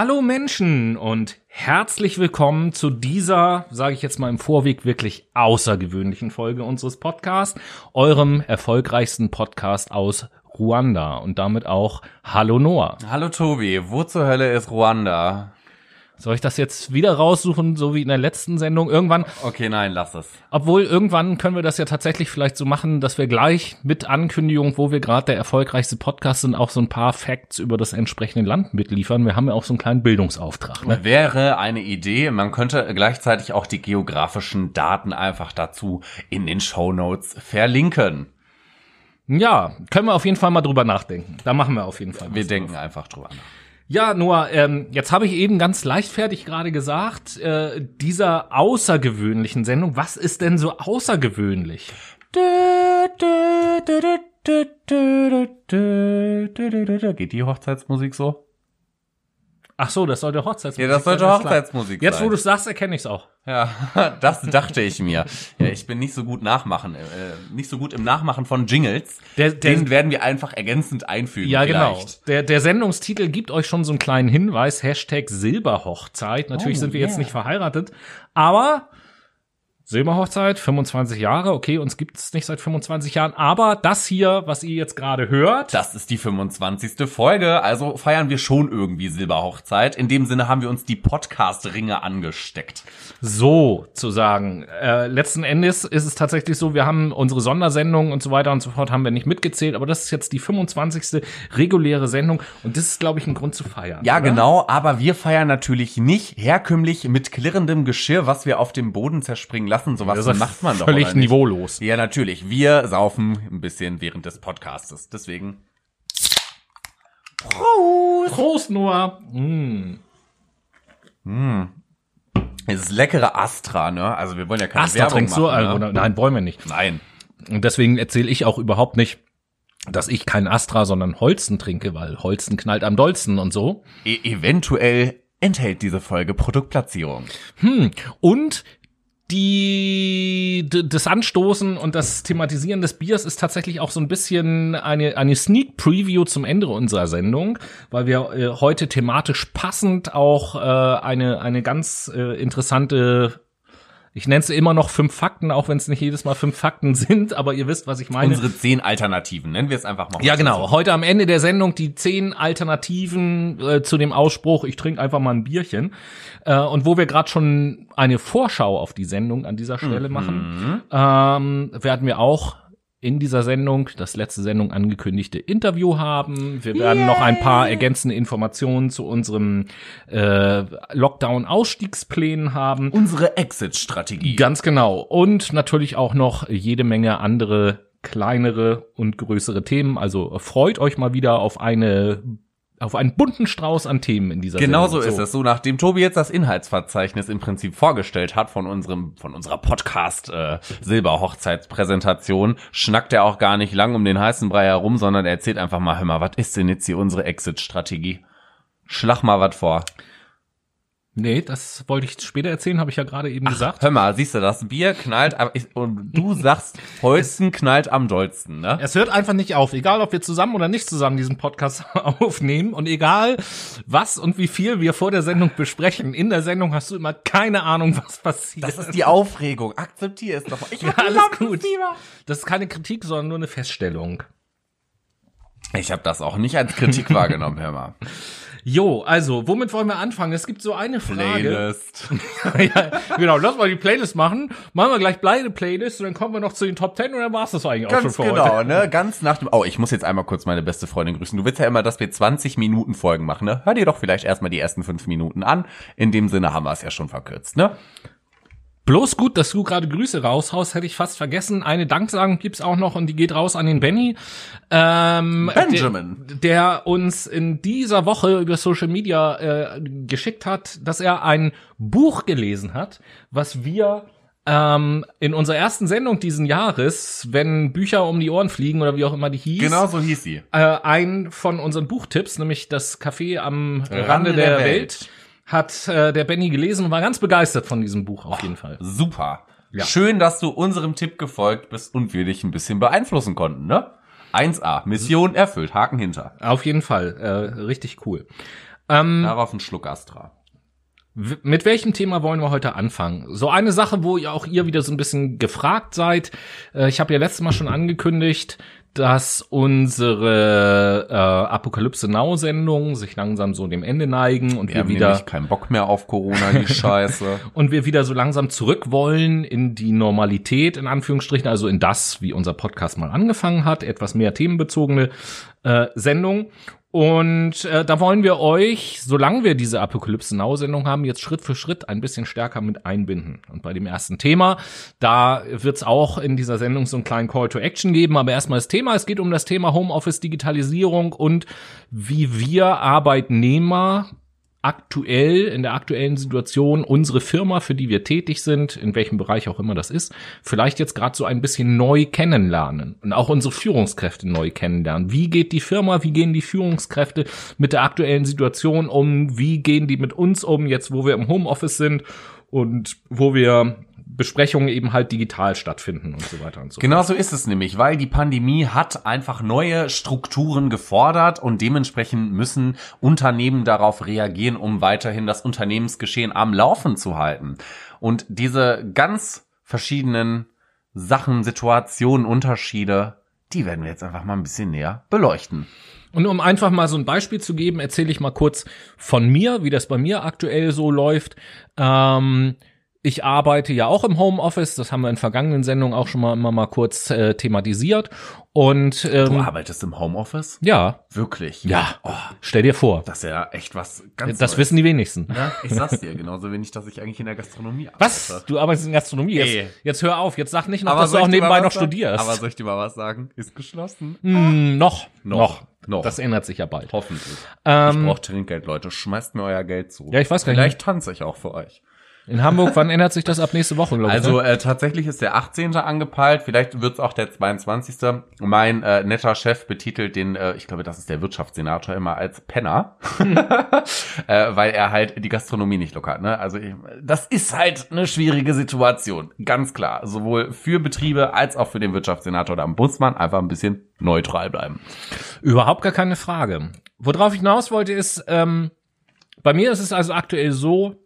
Hallo Menschen und herzlich willkommen zu dieser, sage ich jetzt mal im Vorweg, wirklich außergewöhnlichen Folge unseres Podcasts, eurem erfolgreichsten Podcast aus Ruanda und damit auch Hallo Noah. Hallo Tobi, wo zur Hölle ist Ruanda? Soll ich das jetzt wieder raussuchen, so wie in der letzten Sendung? Irgendwann. Okay, nein, lass es. Obwohl, irgendwann können wir das ja tatsächlich vielleicht so machen, dass wir gleich mit Ankündigung, wo wir gerade der erfolgreichste Podcast sind, auch so ein paar Facts über das entsprechende Land mitliefern. Wir haben ja auch so einen kleinen Bildungsauftrag. Ne? Wäre eine Idee. Man könnte gleichzeitig auch die geografischen Daten einfach dazu in den Show Notes verlinken. Ja, können wir auf jeden Fall mal drüber nachdenken. Da machen wir auf jeden Fall. Wir denken drauf. einfach drüber nach. Ja, Noah, ähm, jetzt habe ich eben ganz leichtfertig gerade gesagt, äh, dieser außergewöhnlichen Sendung, was ist denn so außergewöhnlich? Geht die Hochzeitsmusik so? Ach so, das sollte Hochzeitsmusik Ja, das sollte Hochzeitsmusik Jetzt, sein. wo du es sagst, erkenne ich es auch. Ja, das dachte ich mir. Ja, ich bin nicht so gut nachmachen, äh, nicht so gut im Nachmachen von Jingles. Der- der- Den werden wir einfach ergänzend einfügen. Ja, genau. vielleicht. Der, der Sendungstitel gibt euch schon so einen kleinen Hinweis, Hashtag Silberhochzeit. Natürlich Oh, sind wir jetzt yeah. nicht verheiratet, aber Silberhochzeit, 25 Jahre, okay, uns gibt's nicht seit 25 Jahren, aber das hier, was ihr jetzt gerade hört, Das ist die 25. Folge, also feiern wir schon irgendwie Silberhochzeit. In dem Sinne haben wir uns die Podcast-Ringe angesteckt. so zu sagen. Äh, letzten Endes ist es tatsächlich so, wir haben unsere Sondersendung und so weiter und so fort haben wir nicht mitgezählt, aber das ist jetzt die 25. reguläre Sendung und das ist, glaube ich, ein Grund zu feiern. Ja, oder? genau, aber wir feiern natürlich nicht herkömmlich mit klirrendem Geschirr, was wir auf dem Boden zerspringen lassen. Sowas Das ist macht man doch völlig niveaulos. Ja, natürlich. Wir saufen ein bisschen während des Podcastes. Deswegen. Prost, Noah. Mm. Es ist leckere Astra, ne? Also wir wollen ja keine Astra Werbung trinkst du? machen, Also, ne? Nein, wollen wir nicht. Nein. Und deswegen erzähle ich auch überhaupt nicht, dass ich kein Astra, sondern Holzen trinke, weil Holzen knallt am dollsten und so. E eventuell enthält diese Folge Produktplatzierung. Und die, das Anstoßen und das Thematisieren des Biers ist tatsächlich auch so ein bisschen eine, eine Sneak Preview zum Ende unserer Sendung, weil wir äh, heute thematisch passend auch äh, eine, eine ganz äh, interessante ich nenne es immer noch fünf Fakten, auch wenn es nicht jedes Mal fünf Fakten sind, aber ihr wisst, was ich meine. Unsere zehn Alternativen, nennen wir es einfach mal. Ja, genau. Heute am Ende der Sendung die zehn Alternativen äh, zu dem Ausspruch, ich trinke einfach mal ein Bierchen. Äh, und wo wir gerade schon eine Vorschau auf die Sendung an dieser Stelle machen, ähm, werden wir auch in dieser Sendung, das letzte Sendung angekündigte Interview haben. Wir werden noch ein paar ergänzende Informationen zu unserem äh, Lockdown-Ausstiegsplänen haben. Unsere Exit-Strategie. Ganz genau. Und natürlich auch noch jede Menge andere kleinere und größere Themen. Also freut euch mal wieder auf eine auf einen bunten Strauß an Themen in dieser Genau so Sendung. ist es. So, nachdem Tobi jetzt das Inhaltsverzeichnis im Prinzip vorgestellt hat von unserem, von unserer Podcast äh, Silberhochzeitspräsentation, schnackt er auch gar nicht lang um den heißen Brei herum, sondern er erzählt einfach mal, hör mal, was ist denn jetzt hier unsere Exit-Strategie? Schlag mal was vor. Nee, das wollte ich später erzählen, habe ich ja gerade eben gesagt. Hör mal, siehst du, das Bier knallt, und du sagst, Holzen knallt am dollsten, ne? Es hört einfach nicht auf, egal ob wir zusammen oder nicht zusammen diesen Podcast aufnehmen und egal was und wie viel wir vor der Sendung besprechen. In der Sendung hast du immer keine Ahnung, was passiert. Das ist die Aufregung. Akzeptier es doch. Ich ja, alles gut. lieber. Das ist keine Kritik, sondern nur eine Feststellung. Ich habe das auch nicht als Kritik wahrgenommen, hör mal. Jo, also, womit wollen wir anfangen? Es gibt so eine Frage. Playlist. ja, genau, lass mal die Playlist machen. Machen wir gleich beide Playlists und dann kommen wir noch zu den Top 10 und dann war's das eigentlich auch schon Ganz für genau, heute. ne? Ganz nach dem. Oh, ich muss jetzt einmal kurz meine beste Freundin grüßen. Du willst ja immer, dass wir 20 Minuten Folgen machen, ne? Hör dir doch vielleicht erstmal die ersten fünf Minuten an. In dem Sinne haben wir es ja schon verkürzt, ne? Bloß gut, dass du gerade Grüße raushaust, hätte ich fast vergessen. Eine Danksagung gibt's auch noch und die geht raus an den Benny. Ähm, Benjamin. Der, der uns in dieser Woche über Social Media äh, geschickt hat, dass er ein Buch gelesen hat, was wir ähm, in unserer ersten Sendung diesen Jahres, wenn Bücher um die Ohren fliegen oder wie auch immer die hieß, Genau so hieß sie. äh, ein von unseren Buchtipps, nämlich das Café am Rande, Rande der, der Welt, Welt. Hat äh, der Benny gelesen und war ganz begeistert von diesem Buch auf jeden Fall. Super. Ja. Schön, dass du unserem Tipp gefolgt bist und wir dich ein bisschen beeinflussen konnten, ne? 1a, Mission erfüllt, Haken hinter. Auf jeden Fall, äh, richtig cool. Ähm, Darauf ein Schluck Astra. mit welchem Thema wollen wir heute anfangen? So eine Sache, wo ihr auch ihr wieder so ein bisschen gefragt seid. Äh, ich habe ja letztes Mal schon angekündigt, dass unsere äh, Apokalypse Now Sendungen sich langsam so dem Ende neigen und Wir wir, haben wieder keinen Bock mehr auf Corona, die Scheiße. und wir wieder so langsam zurück wollen in die Normalität, in Anführungsstrichen, also in das, wie unser Podcast mal angefangen hat, etwas mehr themenbezogene äh, Sendung. Und äh, da wollen wir euch, solange wir diese Apokalypse Now Sendung haben, jetzt Schritt für Schritt ein bisschen stärker mit einbinden. Und bei dem ersten Thema, da wird es auch in dieser Sendung so einen kleinen Call to Action geben. Aber erstmal das Thema, es geht um das Thema Homeoffice, Digitalisierung und wie wir Arbeitnehmer aktuell, in der aktuellen Situation, unsere Firma, für die wir tätig sind, in welchem Bereich auch immer das ist, vielleicht jetzt gerade so ein bisschen neu kennenlernen und auch unsere Führungskräfte neu kennenlernen. Wie geht die Firma, wie gehen die Führungskräfte mit der aktuellen Situation um, wie gehen die mit uns um, jetzt wo wir im Homeoffice sind und wo wir Besprechungen eben halt digital stattfinden und so weiter und so Genau so ist es nämlich, weil die Pandemie hat einfach neue Strukturen gefordert und dementsprechend müssen Unternehmen darauf reagieren, um weiterhin das Unternehmensgeschehen am Laufen zu halten. Und diese ganz verschiedenen Sachen, Situationen, Unterschiede, die werden wir jetzt einfach mal ein bisschen näher beleuchten. Und um einfach mal so ein Beispiel zu geben, erzähle ich mal kurz von mir, wie das bei mir aktuell so läuft. Ähm, ich arbeite ja auch im Homeoffice, das haben wir in vergangenen Sendungen auch schon mal immer mal kurz äh, thematisiert. Und Du ähm, arbeitest im Homeoffice? ja, Wirklich? ja, Oh, stell dir vor, das ist ja echt was ganz das Neues. wissen die wenigsten. Ja, ich sag's dir, genauso wenig, dass ich eigentlich in der Gastronomie arbeite. Was? Du arbeitest in Gastronomie? Jetzt, Ey. jetzt hör auf, jetzt sag nicht noch, Aber dass du auch ich nebenbei noch studierst. Aber soll ich dir mal was sagen? Ist geschlossen. Hm, noch, Noch. noch, Noch. Das ändert sich ja bald. Hoffentlich. ich Ähm, brauche Trinkgeld, Leute. Schmeißt mir euer Geld zu. Ja, ich weiß gar nicht. Vielleicht tanze ich auch für euch. In Hamburg, wann ändert sich das ab nächste Woche, glaube ich? Also ne? äh, tatsächlich ist der 18. angepeilt, vielleicht wird's auch der 22. Mein äh, netter Chef betitelt den, äh, ich glaube, das ist der Wirtschaftssenator immer als Penner, äh, weil er halt die Gastronomie nicht lockert. Ne? Also ich, das ist halt eine schwierige Situation, ganz klar. Sowohl für Betriebe als auch für den Wirtschaftssenator. Da muss man einfach ein bisschen neutral bleiben. Überhaupt gar keine Frage. Worauf ich hinaus wollte, ist, ähm, bei mir ist es also aktuell so,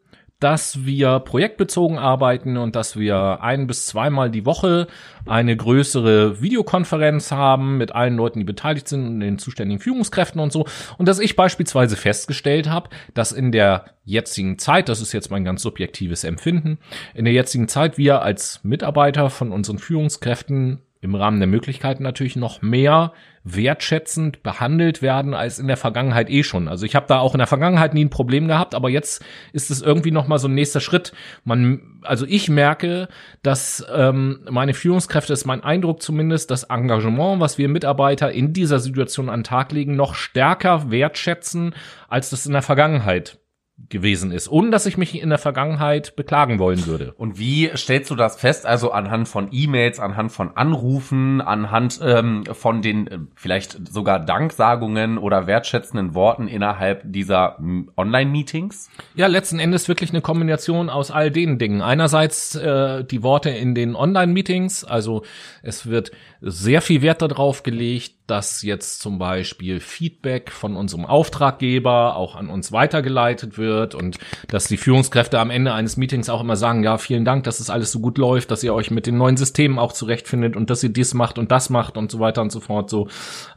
dass wir projektbezogen arbeiten und dass wir ein bis zweimal die Woche eine größere Videokonferenz haben mit allen Leuten, die beteiligt sind und den zuständigen Führungskräften und so. Und dass ich beispielsweise festgestellt habe, dass in der jetzigen Zeit, das ist jetzt mein ganz subjektives Empfinden, in der jetzigen Zeit wir als Mitarbeiter von unseren Führungskräften im Rahmen der Möglichkeiten natürlich noch mehr wertschätzend behandelt werden als in der Vergangenheit eh schon. Also ich habe da auch in der Vergangenheit nie ein Problem gehabt, aber jetzt ist es irgendwie noch mal so ein nächster Schritt. Man, also ich merke, dass ähm, meine Führungskräfte, ist mein Eindruck zumindest, das Engagement, was wir Mitarbeiter in dieser Situation an den Tag legen, noch stärker wertschätzen, als das in der Vergangenheit gewesen ist, ohne dass ich mich in der Vergangenheit beklagen wollen würde. Und wie stellst du das fest? Also anhand von E-Mails, anhand von Anrufen, anhand ähm, von den äh, vielleicht sogar Danksagungen oder wertschätzenden Worten innerhalb dieser m, Online-Meetings? Ja, letzten Endes wirklich eine Kombination aus all den Dingen. Einerseits äh, die Worte in den Online-Meetings, also es wird sehr viel Wert darauf gelegt, dass jetzt zum Beispiel Feedback von unserem Auftraggeber auch an uns weitergeleitet wird und dass die Führungskräfte am Ende eines Meetings auch immer sagen, ja, vielen Dank, dass es alles so gut läuft, dass ihr euch mit den neuen Systemen auch zurechtfindet und dass ihr dies macht und das macht und so weiter und so fort. So,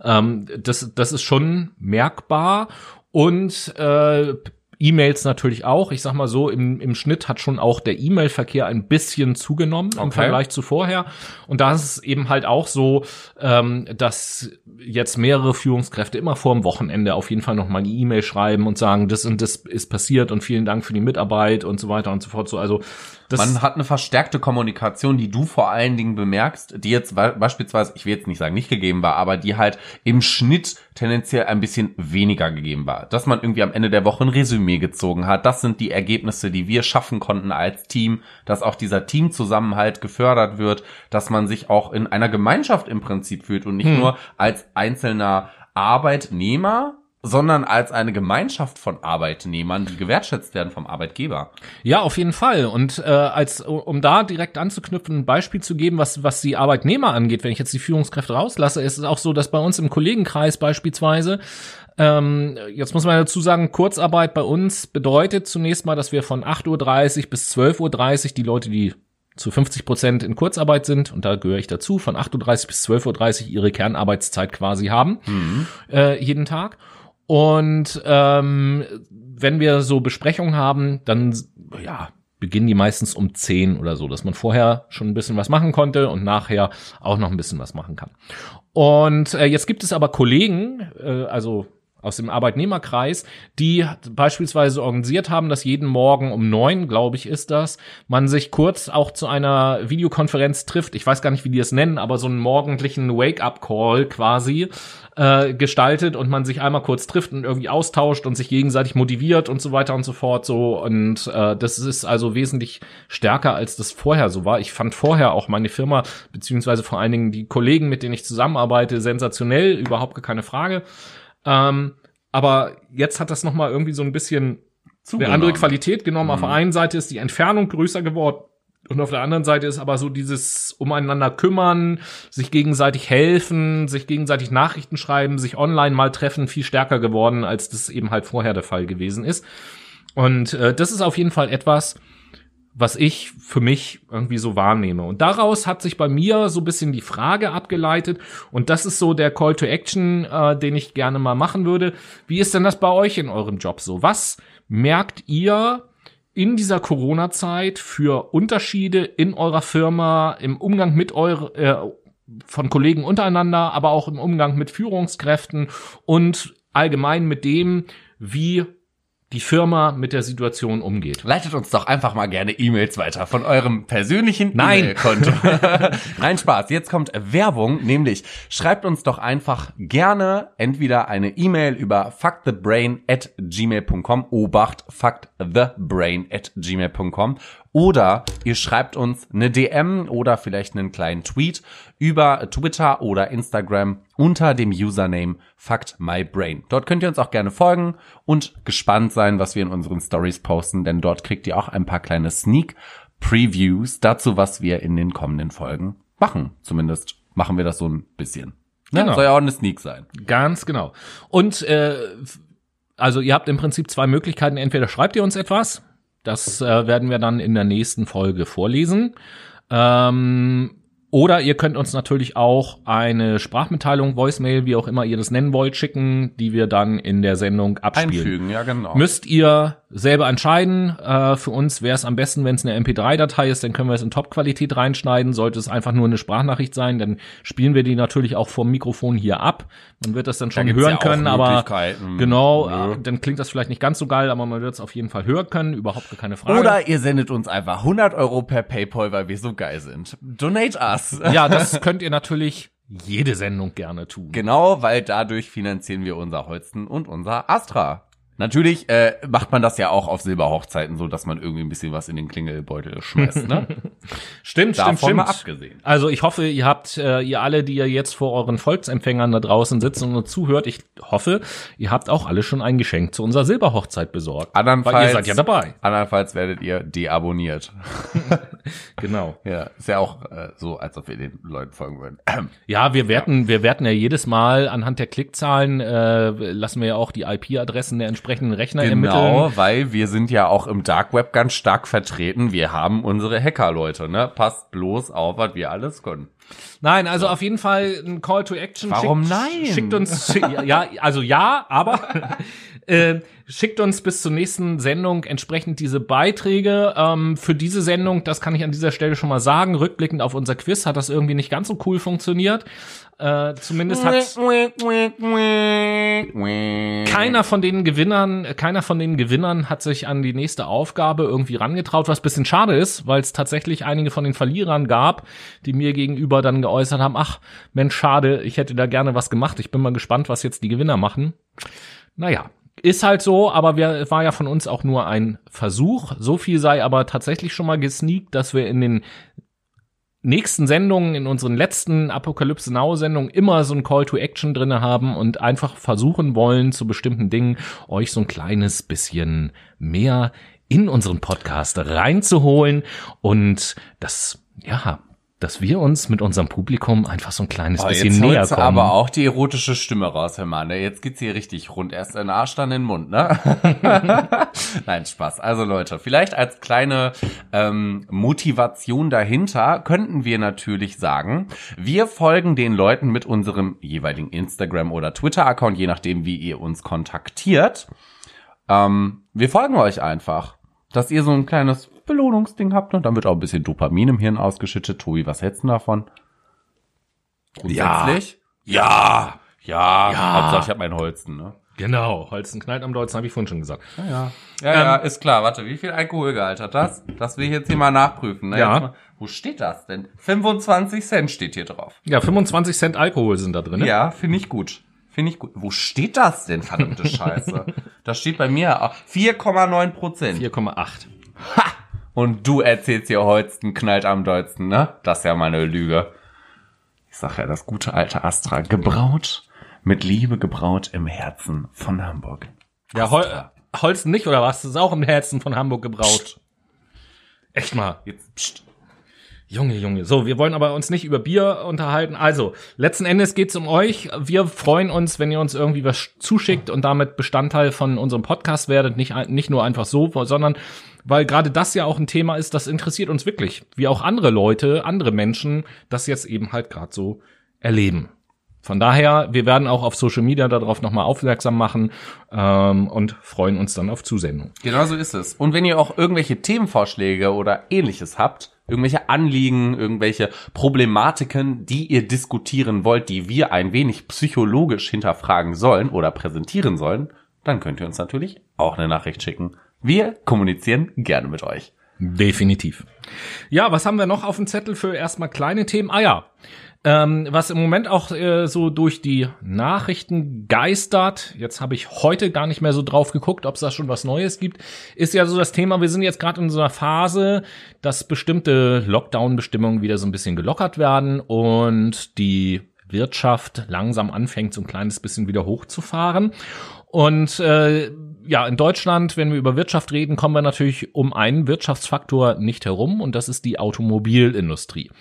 ähm, das, das ist schon merkbar und äh, E-Mails natürlich auch. Ich sag mal so, im, im Schnitt hat schon auch der E-Mail-Verkehr ein bisschen zugenommen im Okay. Vergleich zu vorher. Und da ist es eben halt auch so, ähm, dass jetzt mehrere Führungskräfte immer vor dem Wochenende auf jeden Fall noch mal eine E-Mail schreiben und sagen, das und das ist passiert und vielen Dank für die Mitarbeit und so weiter und so fort. So, also das Man hat eine verstärkte Kommunikation, die du vor allen Dingen bemerkst, die jetzt be- beispielsweise, ich will jetzt nicht sagen nicht gegeben war, aber die halt im Schnitt tendenziell ein bisschen weniger gegeben war. Dass man irgendwie am Ende der Woche ein Resümee gezogen hat. Das sind die Ergebnisse, die wir schaffen konnten als Team, dass auch dieser Teamzusammenhalt gefördert wird, dass man sich auch in einer Gemeinschaft im Prinzip fühlt und nicht Hm. nur als einzelner Arbeitnehmer, sondern als eine Gemeinschaft von Arbeitnehmern, die gewertschätzt werden vom Arbeitgeber. Ja, auf jeden Fall. Und äh, als um da direkt anzuknüpfen, ein Beispiel zu geben, was was die Arbeitnehmer angeht, wenn ich jetzt die Führungskräfte rauslasse, ist es auch so, dass bei uns im Kollegenkreis beispielsweise Ähm, jetzt muss man dazu sagen, Kurzarbeit bei uns bedeutet zunächst mal, dass wir von 8.30 Uhr bis 12.30 Uhr die Leute, die zu 50 Prozent in Kurzarbeit sind, und da gehöre ich dazu, von 8.30 Uhr bis 12.30 Uhr ihre Kernarbeitszeit quasi haben, mhm. äh, jeden Tag. Und ähm, wenn wir so Besprechungen haben, dann ja, beginnen die meistens um 10 oder so, dass man vorher schon ein bisschen was machen konnte und nachher auch noch ein bisschen was machen kann. Und äh, jetzt gibt es aber Kollegen, äh, also aus dem Arbeitnehmerkreis, die beispielsweise organisiert haben, dass jeden Morgen um neun, glaube ich, ist das, man sich kurz auch zu einer Videokonferenz trifft. Ich weiß gar nicht, wie die es nennen, aber so einen morgendlichen Wake-up-Call quasi äh, gestaltet und man sich einmal kurz trifft und irgendwie austauscht und sich gegenseitig motiviert und so weiter und so fort. So und äh, das ist also wesentlich stärker, als das vorher so war. Ich fand vorher auch meine Firma beziehungsweise vor allen Dingen die Kollegen, mit denen ich zusammenarbeite, sensationell, überhaupt keine Frage. Ähm, aber jetzt hat das noch mal irgendwie so ein bisschen Zugenommen. eine andere Qualität genommen. Mhm. Auf der einen Seite ist die Entfernung größer geworden. Und auf der anderen Seite ist aber so dieses umeinander kümmern, sich gegenseitig helfen, sich gegenseitig Nachrichten schreiben, sich online mal treffen, viel stärker geworden, als das eben halt vorher der Fall gewesen ist. Und äh, das ist auf jeden Fall etwas, was ich für mich irgendwie so wahrnehme. Und daraus hat sich bei mir so ein bisschen die Frage abgeleitet. Und das ist so der Call to Action, äh, den ich gerne mal machen würde. Wie ist denn das bei euch in eurem Job so? Was merkt ihr in dieser Corona-Zeit für Unterschiede in eurer Firma, im Umgang mit eurer, äh, von Kollegen untereinander, aber auch im Umgang mit Führungskräften und allgemein mit dem, wie die Firma mit der Situation umgeht. Leitet uns doch einfach mal gerne E-Mails weiter von eurem persönlichen E-Mail-Konto. Nein, Spaß. Jetzt kommt Werbung, nämlich schreibt uns doch einfach gerne entweder eine E-Mail über fuckthebrain at gmail.com, Obacht, fuckthebrain at gmail.com oder ihr schreibt uns eine DM oder vielleicht einen kleinen Tweet über Twitter oder Instagram unter dem Username FactMyBrain. Dort könnt ihr uns auch gerne folgen und gespannt sein, was wir in unseren Stories posten, denn dort kriegt ihr auch ein paar kleine Sneak Previews dazu, was wir in den kommenden Folgen machen. Zumindest machen wir das so ein bisschen. Ne? Genau. Soll ja auch eine Sneak sein. Ganz genau. Und äh, also ihr habt im Prinzip zwei Möglichkeiten. Entweder schreibt ihr uns etwas, das äh, werden wir dann in der nächsten Folge vorlesen. Ähm, oder ihr könnt uns natürlich auch eine Sprachmitteilung, Voicemail, wie auch immer ihr das nennen wollt, schicken, die wir dann in der Sendung abspielen. Einfügen, ja genau. Müsst ihr selber entscheiden. Äh, für uns wäre es am besten, wenn es eine MP3-Datei ist, dann können wir es in Top-Qualität reinschneiden. Sollte es einfach nur eine Sprachnachricht sein, dann spielen wir die natürlich auch vom Mikrofon hier ab. Man wird das dann schon da hören ja können, aber genau, äh, dann klingt das vielleicht nicht ganz so geil, aber man wird es auf jeden Fall hören können, überhaupt keine Frage. Oder ihr sendet uns einfach 100 Euro per PayPal, weil wir so geil sind. Donate us. Ja, das könnt ihr natürlich jede Sendung gerne tun. Genau, weil dadurch finanzieren wir unser Holsten und unser Astra. Natürlich äh, macht man das ja auch auf Silberhochzeiten so, dass man irgendwie ein bisschen was in den Klingelbeutel schmeißt. Ne? stimmt, Davon stimmt, stimmt. Mal abgesehen. Also ich hoffe, ihr habt, äh, ihr alle, die ihr jetzt vor euren Volksempfängern da draußen sitzen und zuhört, ich hoffe, ihr habt auch alle schon ein Geschenk zu unserer Silberhochzeit besorgt. Andernfalls, weil ihr seid ja dabei. Andernfalls werdet ihr deabonniert. genau. Ja, ist ja auch äh, so, als ob wir den Leuten folgen würden. ja, wir werten, ja. wir werten ja jedes Mal anhand der Klickzahlen, äh, lassen wir ja auch die IP-Adressen der entsprechenden Rechner genau, ermitteln. Genau, weil wir sind ja auch im Dark Web ganz stark vertreten. Wir haben unsere Hacker-Leute, ne? Passt bloß auf, was wir alles können. Nein, also so. auf jeden Fall ein Call to Action. Warum schickt, nein? Schickt uns, ja, also ja, aber äh, schickt uns bis zur nächsten Sendung entsprechend diese Beiträge. Ähm, für diese Sendung, das kann ich an dieser Stelle schon mal sagen, rückblickend auf unser Quiz hat das irgendwie nicht ganz so cool funktioniert. Äh, zumindest hat keiner von den Gewinnern, keiner von den Gewinnern hat sich an die nächste Aufgabe irgendwie rangetraut, was bisschen schade ist, weil es tatsächlich einige von den Verlierern gab, die mir gegenüber dann geäußert haben, ach, Mensch, schade, ich hätte da gerne was gemacht. Ich bin mal gespannt, was jetzt die Gewinner machen. Naja, ist halt so, aber wir, war ja von uns auch nur ein Versuch. So viel sei aber tatsächlich schon mal gesneakt, dass wir in den nächsten Sendungen, in unseren letzten Apokalypse Now Sendungen immer so ein Call to Action drinne haben und einfach versuchen wollen, zu bestimmten Dingen euch so ein kleines bisschen mehr in unseren Podcast reinzuholen. Und das, ja, dass wir uns mit unserem Publikum einfach so ein kleines Oh, bisschen jetzt näher kommen. aber auch die erotische Stimme raus, Herr Mann. Jetzt geht's hier richtig rund. Erst in den Arsch, dann in den Mund, ne? Nein, Spaß. Also Leute, vielleicht als kleine ähm, Motivation dahinter könnten wir natürlich sagen, wir folgen den Leuten mit unserem jeweiligen Instagram- oder Twitter-Account, je nachdem, wie ihr uns kontaktiert. Ähm, wir folgen euch einfach, dass ihr so ein kleines Belohnungsding habt und dann wird auch ein bisschen Dopamin im Hirn ausgeschüttet. Tobi, was hältst du davon? Grundsätzlich? Ja, ja, Ja. Hauptsache ich hab mein Holzen, ne? Genau, Holzen knallt am Deutschen, habe ich vorhin schon gesagt. Ja, ja. Ja, ja, ist klar. Warte, wie viel Alkoholgehalt hat das? Das will ich jetzt hier mal nachprüfen. Ne? Ja. Mal, wo steht das denn? 25 Cent steht hier drauf. Ja, 25 Cent Alkohol sind da drin. Ne? Ja, finde ich gut. Finde ich gut. Wo steht das denn, verdammte Scheiße? das steht bei mir auch 4,9 Prozent. 4,8. Und du erzählst hier Holsten knallt am dollsten, ne? Das ist ja mal eine Lüge. Ich sag ja, das gute alte Astra. Gebraut, mit Liebe gebraut im Herzen von Hamburg. Ja, Hol Holzen nicht, oder was? Das ist auch im Herzen von Hamburg gebraut. Echt mal. Jetzt, pst. Junge, Junge. So, wir wollen aber uns nicht über Bier unterhalten. Also, letzten Endes geht's um euch. Wir freuen uns, wenn ihr uns irgendwie was zuschickt und damit Bestandteil von unserem Podcast werdet. Nicht, nicht nur einfach so, sondern weil gerade das ja auch ein Thema ist, das interessiert uns wirklich. Wie auch andere Leute, andere Menschen das jetzt eben halt gerade so erleben. Von daher, wir werden auch auf Social Media darauf nochmal aufmerksam machen ähm, und freuen uns dann auf Zusendung. Genau so ist es. Und wenn ihr auch irgendwelche Themenvorschläge oder ähnliches habt, irgendwelche Anliegen, irgendwelche Problematiken, die ihr diskutieren wollt, die wir ein wenig psychologisch hinterfragen sollen oder präsentieren sollen, dann könnt ihr uns natürlich auch eine Nachricht schicken. Wir kommunizieren gerne mit euch. Definitiv. Ja, was haben wir noch auf dem Zettel für erstmal kleine Themen? Ah ja, ähm, was im Moment auch äh, so durch die Nachrichten geistert, jetzt habe ich heute gar nicht mehr so drauf geguckt, ob es da schon was Neues gibt, ist ja so das Thema, wir sind jetzt gerade in so einer Phase, dass bestimmte Lockdown-Bestimmungen wieder so ein bisschen gelockert werden und die Wirtschaft langsam anfängt, so ein kleines bisschen wieder hochzufahren. Und äh, ja, in Deutschland, wenn wir über Wirtschaft reden, kommen wir natürlich um einen Wirtschaftsfaktor nicht herum und das ist die Automobilindustrie.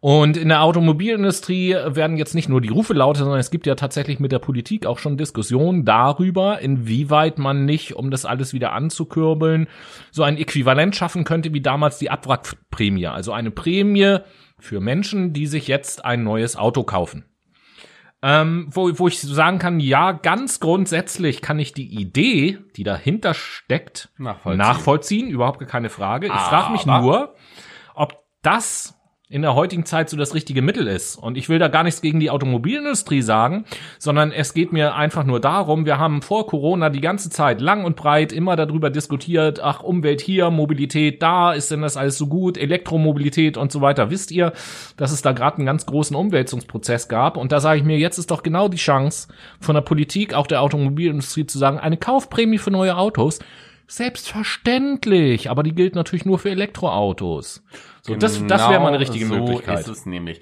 Und in der Automobilindustrie werden jetzt nicht nur die Rufe lauter, sondern es gibt ja tatsächlich mit der Politik auch schon Diskussionen darüber, inwieweit man nicht, um das alles wieder anzukurbeln, so ein Äquivalent schaffen könnte wie damals die Abwrackprämie. Also eine Prämie für Menschen, die sich jetzt ein neues Auto kaufen. Ähm, wo, wo ich sagen kann, ja, ganz grundsätzlich kann ich die Idee, die dahinter steckt, Nachvollziehen. nachvollziehen überhaupt keine Frage. Ich frage mich nur, ob das in der heutigen Zeit so das richtige Mittel ist. Und ich will da gar nichts gegen die Automobilindustrie sagen, sondern es geht mir einfach nur darum, wir haben vor Corona die ganze Zeit lang und breit immer darüber diskutiert, ach, Umwelt hier, Mobilität da, ist denn das alles so gut, Elektromobilität und so weiter. Wisst ihr, dass es da gerade einen ganz großen Umwälzungsprozess gab? Und da sage ich mir, jetzt ist doch genau die Chance von der Politik, auch der Automobilindustrie zu sagen, eine Kaufprämie für neue Autos, Selbstverständlich, aber die gilt natürlich nur für Elektroautos. So, das, das wäre mal eine richtige Genau Möglichkeit. So ist es nämlich.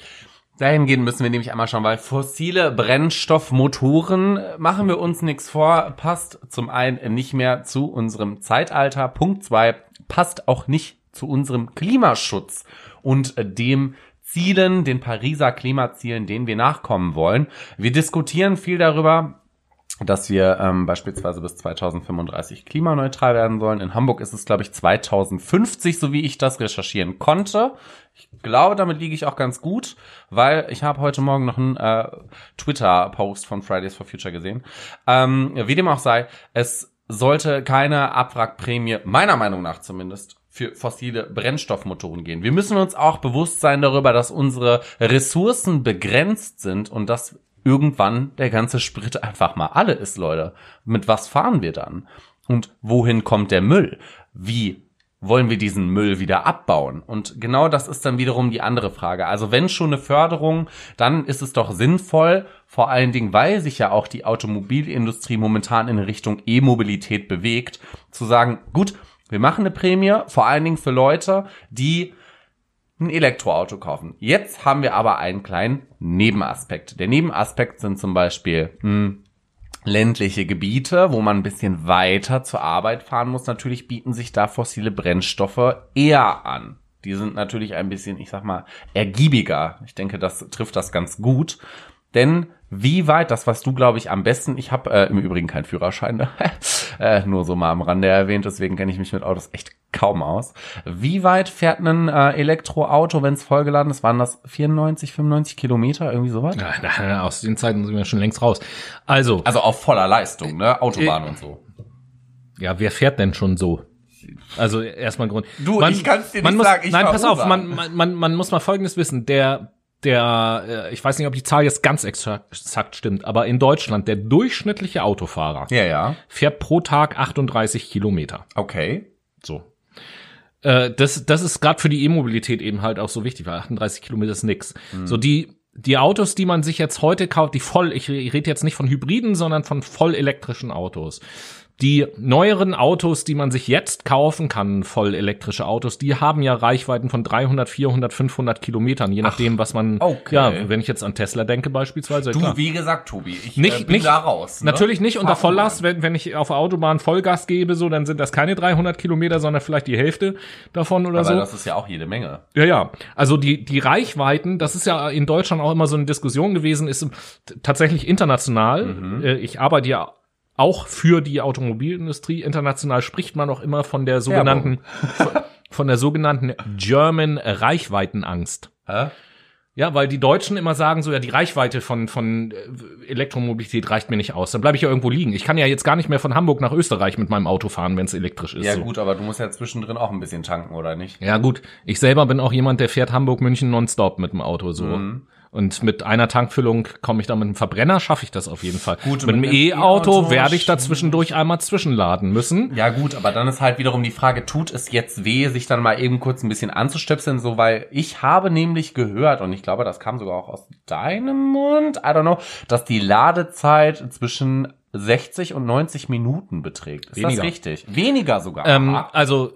Dahingehend müssen wir nämlich einmal schauen, weil fossile Brennstoffmotoren, äh, machen wir uns nichts vor, passt zum einen nicht mehr zu unserem Zeitalter. Punkt zwei, passt auch nicht zu unserem Klimaschutz und äh, dem Zielen, den Pariser Klimazielen, denen wir nachkommen wollen. Wir diskutieren viel darüber, dass wir ähm, beispielsweise bis 2035 klimaneutral werden sollen. In Hamburg ist es, glaube ich, 2050, so wie ich das recherchieren konnte. Ich glaube, damit liege ich auch ganz gut, weil ich habe heute Morgen noch einen äh, Twitter-Post von Fridays for Future gesehen. Ähm, wie dem auch sei, es sollte keine Abwrackprämie, meiner Meinung nach zumindest, für fossile Brennstoffmotoren gehen. Wir müssen uns auch bewusst sein darüber, dass unsere Ressourcen begrenzt sind und dass irgendwann der ganze Sprit einfach mal alle ist, Leute. Mit was fahren wir dann? Und wohin kommt der Müll? Wie wollen wir diesen Müll wieder abbauen? Und genau das ist dann wiederum die andere Frage. Also wenn schon eine Förderung, dann ist es doch sinnvoll, vor allen Dingen, weil sich ja auch die Automobilindustrie momentan in Richtung E-Mobilität bewegt, zu sagen, gut, wir machen eine Prämie, vor allen Dingen für Leute, die ein Elektroauto kaufen. Jetzt haben wir aber einen kleinen Nebenaspekt. Der Nebenaspekt sind zum Beispiel hm, ländliche Gebiete, wo man ein bisschen weiter zur Arbeit fahren muss. Natürlich bieten sich da fossile Brennstoffe eher an. Die sind natürlich ein bisschen, ich sag mal, ergiebiger. Ich denke, das trifft das ganz gut. Denn wie weit, das weißt du, glaube ich, am besten. Ich habe äh, im Übrigen keinen Führerschein, ne? äh, nur so mal am Rande erwähnt, deswegen kenne ich mich mit Autos echt kaum aus. Wie weit fährt ein äh, Elektroauto, wenn es vollgeladen ist? Waren das 94, 95 Kilometer, irgendwie sowas? Na, na, aus den Zeiten sind wir schon längst raus. Also, Also auf voller Leistung, ne? Autobahn Äh, und so. ja, wer fährt denn schon so? Also erstmal Grund. Du, ich kann's dir man nicht muss, sagen, ich Nein, pass auf, man, man, man, man muss mal Folgendes wissen. Der, der, äh, ich weiß nicht, ob die Zahl jetzt ganz exakt stimmt, aber in Deutschland, der durchschnittliche Autofahrer Ja, ja. fährt pro Tag 38 Kilometer. Okay. So. Äh, das, das ist gerade für die E-Mobilität eben halt auch so wichtig, weil 38 Kilometer ist nix. So die, die Autos, die man sich jetzt heute kauft, die voll, ich, ich rede jetzt nicht von Hybriden, sondern von voll elektrischen Autos. Die neueren Autos, die man sich jetzt kaufen kann, voll elektrische Autos, die haben ja Reichweiten von 300, 400, 500 Kilometern, je nachdem, was man, okay. ja, wenn ich jetzt an Tesla denke beispielsweise, Du, klar. wie gesagt, Tobi, ich Nicht, äh, bin nicht, da raus. Ne? Natürlich nicht unter Fahr Volllast. Wenn, wenn ich auf der Autobahn Vollgas gebe, so, dann sind das keine 300 Kilometer, sondern vielleicht die Hälfte davon oder Aber so. das ist ja auch jede Menge. Ja, ja. Also die, die Reichweiten, das ist ja in Deutschland auch immer so eine Diskussion gewesen, ist tatsächlich international. Mhm. Äh, Ich arbeite ja auch für die Automobilindustrie. International spricht man auch immer von der sogenannten, von, von der sogenannten German Reichweitenangst. Hä? Ja, weil die Deutschen immer sagen so, ja, die Reichweite von, von äh, Elektromobilität reicht mir nicht aus. Dann bleibe ich ja irgendwo liegen. Ich kann ja jetzt gar nicht mehr von Hamburg nach Österreich mit meinem Auto fahren, wenn es elektrisch ist. Ja so. gut, aber du musst ja zwischendrin auch ein bisschen tanken, oder nicht? Ja, gut. Ich selber bin auch jemand, der fährt Hamburg-München nonstop mit dem Auto so. Mhm. Und mit einer Tankfüllung komme ich da mit einem Verbrenner, schaffe ich das auf jeden Fall. Gut, mit einem mit einem E-Auto E-Auto werde ich da zwischendurch einmal zwischenladen müssen. Ja gut, aber dann ist halt wiederum die Frage, tut es jetzt weh, sich dann mal eben kurz ein bisschen anzustöpseln, so weil ich habe nämlich gehört, und ich glaube, das kam sogar auch aus deinem Mund, I don't know, dass die Ladezeit zwischen 60 und 90 Minuten beträgt. Ist Weniger. das richtig? Weniger sogar. Ähm, also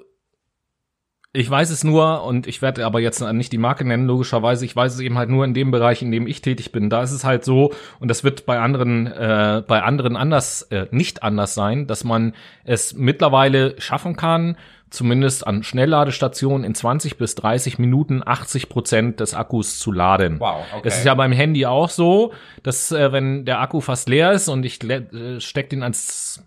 ich weiß es nur und ich werde aber jetzt nicht die Marke nennen, logischerweise. Ich weiß es eben halt nur in dem Bereich, in dem ich tätig bin. Da ist es halt so und das wird bei anderen äh, bei anderen anders äh, nicht anders sein, dass man es mittlerweile schaffen kann, zumindest an Schnellladestationen in 20 bis 30 Minuten 80 Prozent des Akkus zu laden. Wow, okay. Es ist ja beim Handy auch so, dass äh, wenn der Akku fast leer ist und ich äh, stecke den ans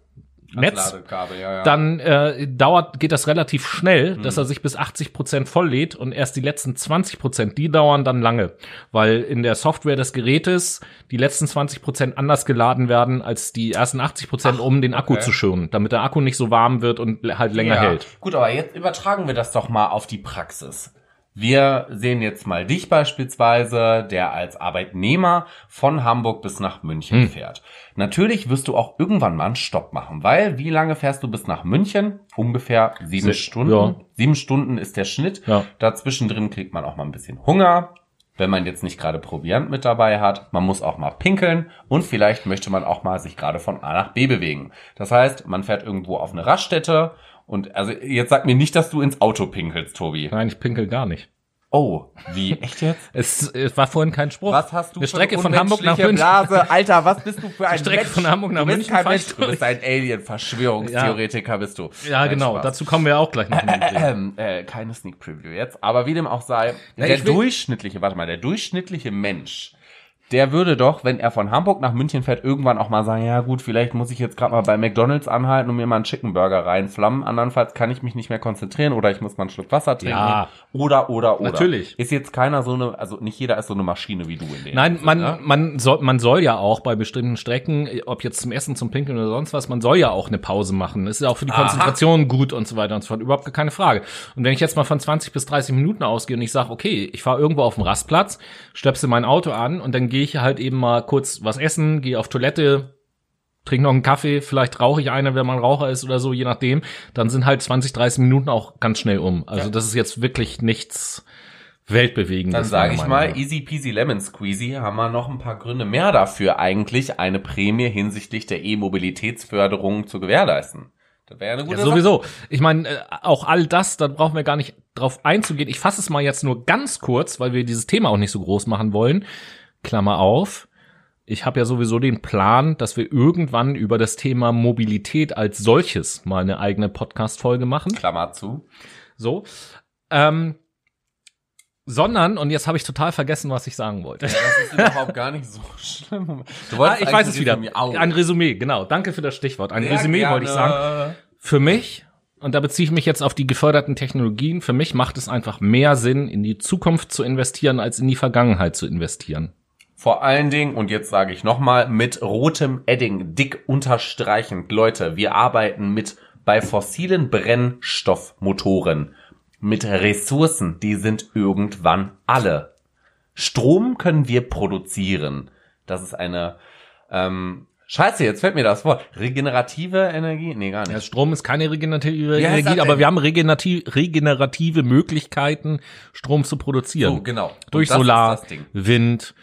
Netz, ja, ja. dann äh, dauert, geht das relativ schnell, dass er sich bis 80 Prozent volllädt und erst die letzten 20 Prozent, die dauern dann lange, weil in der Software des Gerätes die letzten 20 Prozent anders geladen werden als die ersten 80 Prozent, um den Akku okay. zu schonen, damit der Akku nicht so warm wird und halt länger ja. hält. Gut, aber jetzt übertragen wir das doch mal auf die Praxis. Wir sehen jetzt mal dich beispielsweise, der als Arbeitnehmer von Hamburg bis nach München Hm. fährt. Natürlich wirst du auch irgendwann mal einen Stopp machen, weil wie lange fährst du bis nach München? Ungefähr sieben Se- Stunden. ja. Sieben Stunden ist der Schnitt. Ja. Dazwischen drin kriegt man auch mal ein bisschen Hunger. Wenn man jetzt nicht gerade Proviant mit dabei hat, man muss auch mal pinkeln und vielleicht möchte man auch mal sich gerade von A nach B bewegen. Das heißt, man fährt irgendwo auf eine Raststätte und also jetzt sag mir nicht, dass du ins Auto pinkelst, Tobi. Nein, ich pinkel gar nicht. Oh, wie echt jetzt? Es, es war vorhin kein Spruch. Was hast du Eine für Strecke eine von Hamburg nach München. Blase? Alter, was bist du für ein Strecke Mensch? von Hamburg nach du bist München kein Mensch, du bist ein Alien, Verschwörungstheoretiker bist du. Ja, Nein, genau. Spaß. Dazu kommen wir auch gleich noch. Ähm, äh, keine Sneak Preview jetzt, aber wie dem auch sei, Ja, der durchschnittliche, warte mal, der durchschnittliche Mensch, der würde doch, wenn er von Hamburg nach München fährt, irgendwann auch mal sagen, ja gut, vielleicht muss ich jetzt gerade mal bei McDonalds anhalten und mir mal einen Chicken Burger reinflammen, andernfalls kann ich mich nicht mehr konzentrieren oder ich muss mal einen Schluck Wasser trinken Ja. oder oder oder. Natürlich. Ist jetzt keiner so eine, also nicht jeder ist so eine Maschine wie du in dem. Nein, man, ne? man, soll, man soll ja auch bei bestimmten Strecken, ob jetzt zum Essen, zum Pinkeln oder sonst was, man soll ja auch eine Pause machen. Das ist ja auch für die Aha. Konzentration gut und so weiter und so fort. Überhaupt keine Frage. Und wenn ich jetzt mal von 20 bis 30 Minuten ausgehe und ich sage, okay, ich fahre irgendwo auf dem Rastplatz, stöpsel mein Auto an und dann gehe ich halt eben mal kurz was essen, gehe auf Toilette, trinke noch einen Kaffee, vielleicht rauche ich eine, wenn man Raucher ist oder so, je nachdem, dann sind halt 20, 30 Minuten auch ganz schnell um. Also Ja. das ist jetzt wirklich nichts weltbewegendes. Dann sage ich mal, easy peasy lemon squeezy, haben wir noch ein paar Gründe mehr dafür, eigentlich eine Prämie hinsichtlich der E-Mobilitätsförderung zu gewährleisten. Das wäre ja eine gute Ja, sowieso. Ich meine, äh, auch all das, da brauchen wir gar nicht drauf einzugehen. Ich fasse es mal jetzt nur ganz kurz, weil wir dieses Thema auch nicht so groß machen wollen. Klammer auf. Ich habe ja sowieso den Plan, dass wir irgendwann über das Thema Mobilität als solches mal eine eigene Podcast-Folge machen. Klammer zu. So. Ähm, sondern, und jetzt habe ich total vergessen, was ich sagen wollte. Das ist überhaupt gar nicht so schlimm. Du Ah, ich weiß es wieder. Resümee- Au. Ein Resümee, genau. Danke für das Stichwort. Ein Sehr Resümee wollte ich sagen. gerne. Für mich, und da beziehe ich mich jetzt auf die geförderten Technologien, für mich macht es einfach mehr Sinn, in die Zukunft zu investieren, als in die Vergangenheit zu investieren. Vor allen Dingen, und jetzt sage ich nochmal, mit rotem Edding dick unterstreichend. Leute, wir arbeiten mit bei fossilen Brennstoffmotoren mit Ressourcen, die sind irgendwann alle. Strom können wir produzieren. Das ist eine ähm, Scheiße, jetzt fällt mir das Wort. Regenerative Energie? Nee, gar Ja, nicht. Strom ist keine regenerative heißt Energie, aber wir haben regenerativ, regenerative Möglichkeiten, Strom zu produzieren. So, genau. Und Durch Solar. Wind,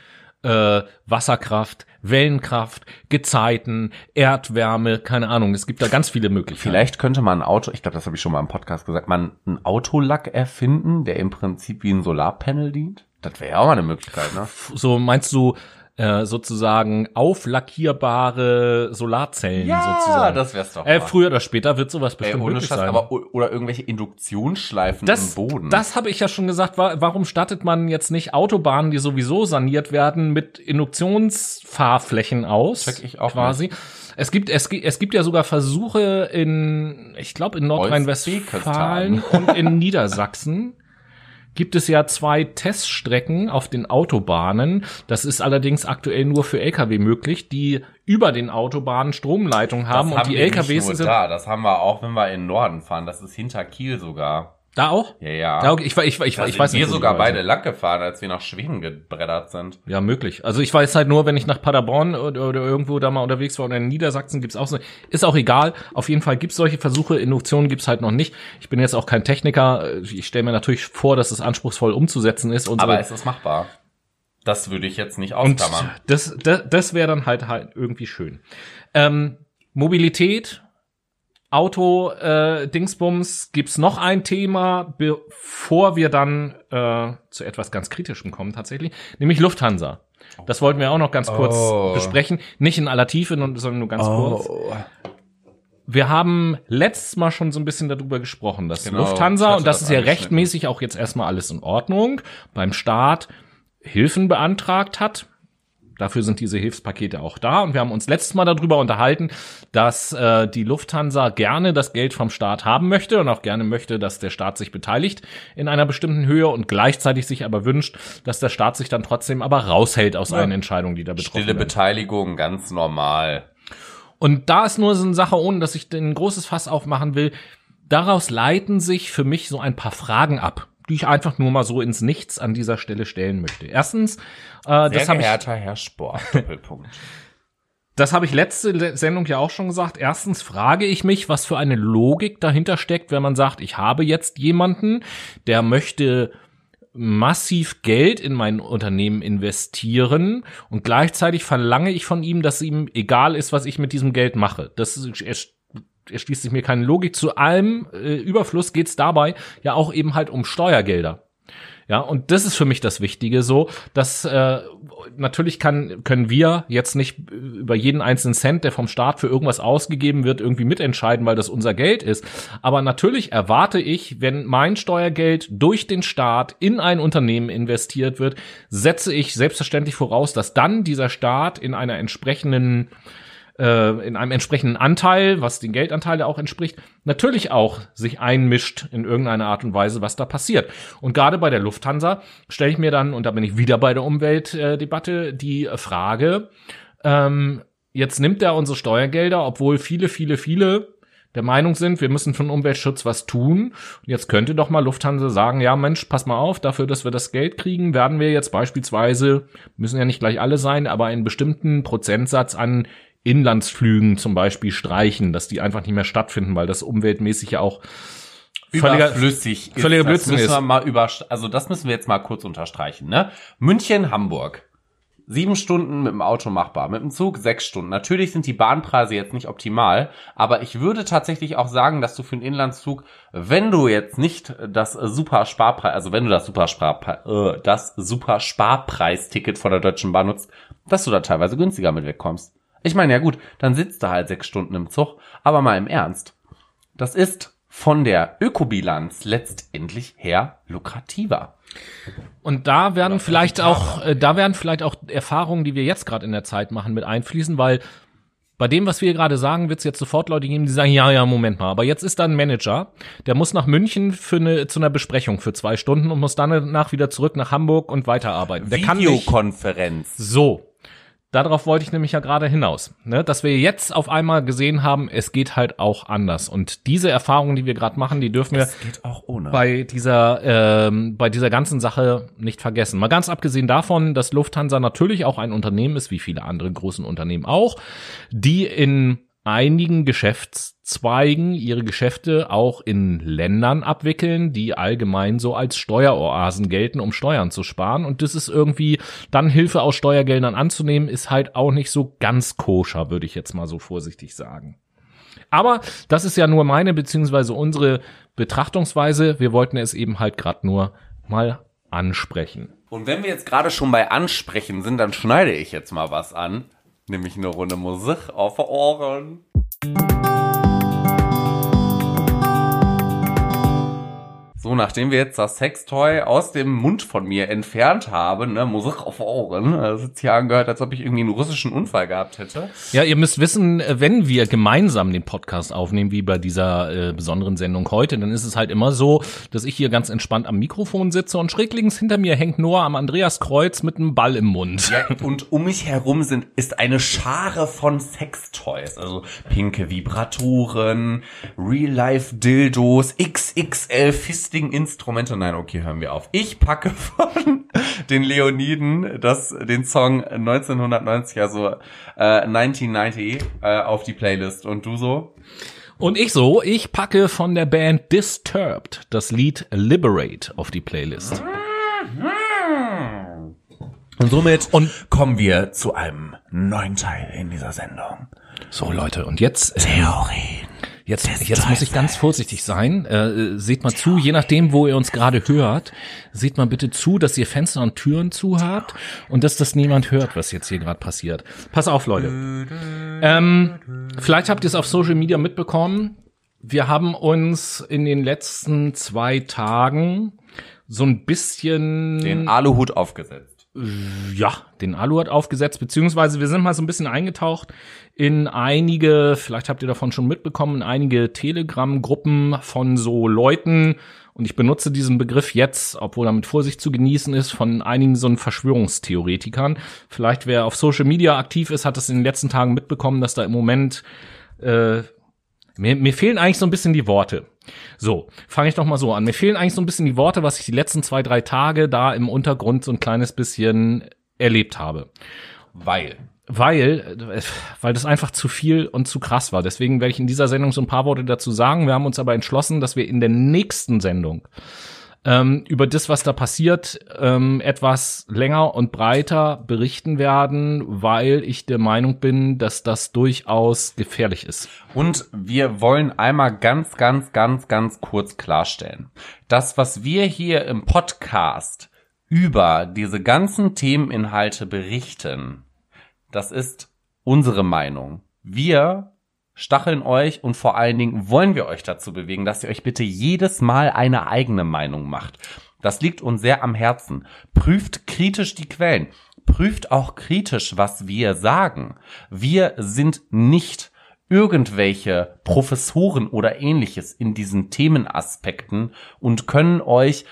äh, Wasserkraft, Wellenkraft, Gezeiten, Erdwärme, keine Ahnung. Es gibt da ganz viele Möglichkeiten. Vielleicht könnte man ein Auto, ich glaube, das habe ich schon mal im Podcast gesagt, man einen Autolack erfinden, der im Prinzip wie ein Solarpanel dient. Das wäre ja auch mal eine Möglichkeit, ne? So meinst du äh, sozusagen auflackierbare Solarzellen sozusagen? das wär's doch. äh, früher oder später wird sowas Ey, bestimmt ohne möglich sein. aber oder irgendwelche Induktionsschleifen das, im Boden. das habe ich ja schon gesagt. Wa warum stattet man jetzt nicht Autobahnen, die sowieso saniert werden, mit Induktionsfahrflächen aus? Check ich auch quasi. Es gibt, es, gibt- es gibt ja sogar Versuche in, ich glaube, in Nordrhein-Westfalen und in Niedersachsen gibt es ja zwei Teststrecken auf den Autobahnen. Das ist allerdings aktuell nur für Lkw möglich, die über den Autobahnen Stromleitungen Das haben und die nur sind da, das haben wir auch, wenn wir in den Norden fahren. Das ist hinter Kiel sogar. Da auch. Ja, ja. Ja, okay, ich, ich, ich, da ich sind weiß wir nicht. die sogar beide lang gefahren, als wir nach Schweden gebreddert sind. Ja, möglich. Also ich weiß halt nur, wenn ich nach Paderborn oder, oder irgendwo da mal unterwegs war oder in Niedersachsen gibt's auch so. Ist auch egal. Auf jeden Fall gibt's solche Versuche. Induktionen gibt's halt noch nicht. Ich bin jetzt auch kein Techniker. Ich stelle mir natürlich vor, dass es anspruchsvoll umzusetzen ist. Unsere, Aber es ist machbar. Das würde ich jetzt nicht und ausklammern. das, das, das wäre dann halt halt irgendwie schön. Ähm, Mobilität, Auto, äh, Dingsbums, gibt's noch ein Thema, bevor wir dann äh, zu etwas ganz Kritischem kommen tatsächlich, nämlich Lufthansa. Das wollten wir auch noch ganz kurz Oh. besprechen. Nicht in aller Tiefe, sondern nur ganz kurz. Wir haben letztes Mal schon so ein bisschen darüber gesprochen, dass Genau, Lufthansa, und das das ist ja rechtmäßig auch jetzt erstmal alles in Ordnung, beim Staat Hilfen beantragt hat. Dafür sind diese Hilfspakete auch da. Und wir haben uns letztes Mal darüber unterhalten, dass äh, die Lufthansa gerne das Geld vom Staat haben möchte und auch gerne möchte, dass der Staat sich beteiligt in einer bestimmten Höhe und gleichzeitig sich aber wünscht, dass der Staat sich dann trotzdem aber raushält aus allen Entscheidungen, die da betroffen Stille werden. Beteiligung, ganz normal. Und da ist nur so eine Sache, ohne dass ich ein großes Fass aufmachen will. Daraus leiten sich für mich so ein paar Fragen ab, die ich einfach nur mal so ins Nichts an dieser Stelle stellen möchte. Erstens, äh, Sehr das habe ich, Herr Sport, Doppelpunkt. das habe ich letzte Le- Sendung ja auch schon gesagt. Erstens frage ich mich, was für eine Logik dahinter steckt, wenn man sagt, ich habe jetzt jemanden, der möchte massiv Geld in mein Unternehmen investieren und gleichzeitig verlange ich von ihm, dass ihm egal ist, was ich mit diesem Geld mache. Das ist, erschließt sich mir keine Logik. Zu allem äh, Überfluss geht es dabei ja auch eben halt um Steuergelder. Ja, und das ist für mich das Wichtige so, dass äh, natürlich kann, können wir jetzt nicht über jeden einzelnen Cent, der vom Staat für irgendwas ausgegeben wird, irgendwie mitentscheiden, weil das unser Geld ist. Aber natürlich erwarte ich, wenn mein Steuergeld durch den Staat in ein Unternehmen investiert wird, setze ich selbstverständlich voraus, dass dann dieser Staat in einer entsprechenden äh, in einem entsprechenden Anteil, was den Geldanteil ja auch entspricht, natürlich auch sich einmischt in irgendeiner Art und Weise, was da passiert. Und gerade bei der Lufthansa stelle ich mir dann, und da bin ich wieder bei der Umweltdebatte, die Frage, ähm, jetzt nimmt er unsere Steuergelder, obwohl viele, viele, viele der Meinung sind, wir müssen für den Umweltschutz was tun. Und jetzt könnte doch mal Lufthansa sagen, ja Mensch, pass mal auf, dafür, dass wir das Geld kriegen, werden wir jetzt beispielsweise, müssen ja nicht gleich alle sein, aber einen bestimmten Prozentsatz an Inlandsflügen zum Beispiel streichen, dass die einfach nicht mehr stattfinden, weil das umweltmäßig ja auch völliger, Überflüssig ist. völliger das Blödsinn müssen ist. wir mal über, also das müssen wir jetzt mal kurz unterstreichen, ne? München, Hamburg. Sieben Stunden mit dem Auto machbar, mit dem Zug sechs Stunden. Natürlich sind die Bahnpreise jetzt nicht optimal, aber ich würde tatsächlich auch sagen, dass du für einen Inlandszug, wenn du jetzt nicht das super Sparpreis, also wenn du das super Sparpreis, äh, das super Sparpreisticket von der Deutschen Bahn nutzt, dass du da teilweise günstiger mit wegkommst. Ich meine, ja gut, dann sitzt du halt sechs Stunden im Zug, aber mal im Ernst. Das ist von der Ökobilanz letztendlich her lukrativer. Und da werden vielleicht auch, äh, da werden vielleicht auch Erfahrungen, die wir jetzt gerade in der Zeit machen, mit einfließen, weil bei dem, was wir gerade sagen, wird es jetzt sofort Leute geben, die sagen, ja, ja, Moment mal, aber jetzt ist da ein Manager, der muss nach München für eine, zu einer Besprechung für zwei Stunden und muss dann danach wieder zurück nach Hamburg und weiterarbeiten. Der kann nicht, Videokonferenz. so. Darauf wollte ich nämlich ja gerade hinaus, ne? dass wir jetzt auf einmal gesehen haben, es geht halt auch anders. Und diese Erfahrungen, die wir gerade machen, die dürfen wir bei dieser ähm, bei dieser ganzen Sache nicht vergessen. Mal ganz abgesehen davon, dass Lufthansa natürlich auch ein Unternehmen ist, wie viele andere großen Unternehmen auch, die in einigen Geschäftszweigen ihre Geschäfte auch in Ländern abwickeln, die allgemein so als Steueroasen gelten, um Steuern zu sparen. Und das ist irgendwie dann Hilfe aus Steuergeldern anzunehmen, ist halt auch nicht so ganz koscher, würde ich jetzt mal so vorsichtig sagen. Aber das ist ja nur meine beziehungsweise unsere Betrachtungsweise. Wir wollten es eben halt gerade nur mal ansprechen. Und wenn wir jetzt gerade schon bei Ansprechen sind, dann schneide ich jetzt mal was an. Nämlich eine Runde Musik auf Ohren. So, nachdem wir jetzt das Sextoy aus dem Mund von mir entfernt haben, ne, Musik auf Ohren, das hat sich ja angehört, als ob ich irgendwie einen russischen Unfall gehabt hätte. Ja, ihr müsst wissen, wenn wir gemeinsam den Podcast aufnehmen, wie bei dieser äh, besonderen Sendung heute, dann ist es halt immer so, dass ich hier ganz entspannt am Mikrofon sitze und schräg links hinter mir hängt Noah am Andreaskreuz mit einem Ball im Mund. Ja, und um mich herum sind, ist eine Schare von Sextoys. Also pinke Vibratoren, Real-Life-Dildos, XXL Fisting-Instrumente. Nein, okay, hören wir auf. Ich packe von den Leoniden das, den Song 1990, also äh, 1990, äh, auf die Playlist. Und du so? Und ich so, ich packe von der Band Disturbed das Lied Liberate auf die Playlist. Und somit und kommen wir zu einem neuen Teil in dieser Sendung. So Leute, und jetzt äh, Theorien. Jetzt, jetzt muss ich ganz vorsichtig sein. Äh, seht mal zu, je nachdem, wo ihr uns gerade hört, seht mal bitte zu, dass ihr Fenster und Türen zu habt und dass das niemand hört, was jetzt hier gerade passiert. Pass auf, Leute. Ähm, vielleicht habt ihr es auf Social Media mitbekommen. Wir haben uns in den letzten zwei Tagen so ein bisschen Den Aluhut aufgesetzt. Ja, den Aluhut aufgesetzt, beziehungsweise wir sind mal so ein bisschen eingetaucht in einige, vielleicht habt ihr davon schon mitbekommen, in einige Telegram-Gruppen von so Leuten, und ich benutze diesen Begriff jetzt, obwohl er mit Vorsicht zu genießen ist, von einigen so Verschwörungstheoretikern. Vielleicht wer auf Social Media aktiv ist, hat es in den letzten Tagen mitbekommen, dass da im Moment äh, mir, mir fehlen eigentlich so ein bisschen die Worte. So, fange ich doch mal so an. Mir fehlen eigentlich so ein bisschen die Worte, was ich die letzten zwei, drei Tage da im Untergrund so ein kleines bisschen erlebt habe. Weil. Weil, äh, weil das einfach zu viel und zu krass war. Deswegen werde ich in dieser Sendung so ein paar Worte dazu sagen. Wir haben uns aber entschlossen, dass wir in der nächsten Sendung ähm, über das, was da passiert, ähm, etwas länger und breiter berichten werden, weil ich der Meinung bin, dass das durchaus gefährlich ist. Und wir wollen einmal ganz, ganz, ganz, ganz kurz klarstellen. Das, was wir hier im Podcast über diese ganzen Themeninhalte berichten, das ist unsere Meinung. Wir stacheln euch und vor allen Dingen wollen wir euch dazu bewegen, dass ihr euch bitte jedes Mal eine eigene Meinung macht. Das liegt uns sehr am Herzen. Prüft kritisch die Quellen. Prüft auch kritisch, was wir sagen. Wir sind nicht irgendwelche Professoren oder ähnliches in diesen Themenaspekten und können euch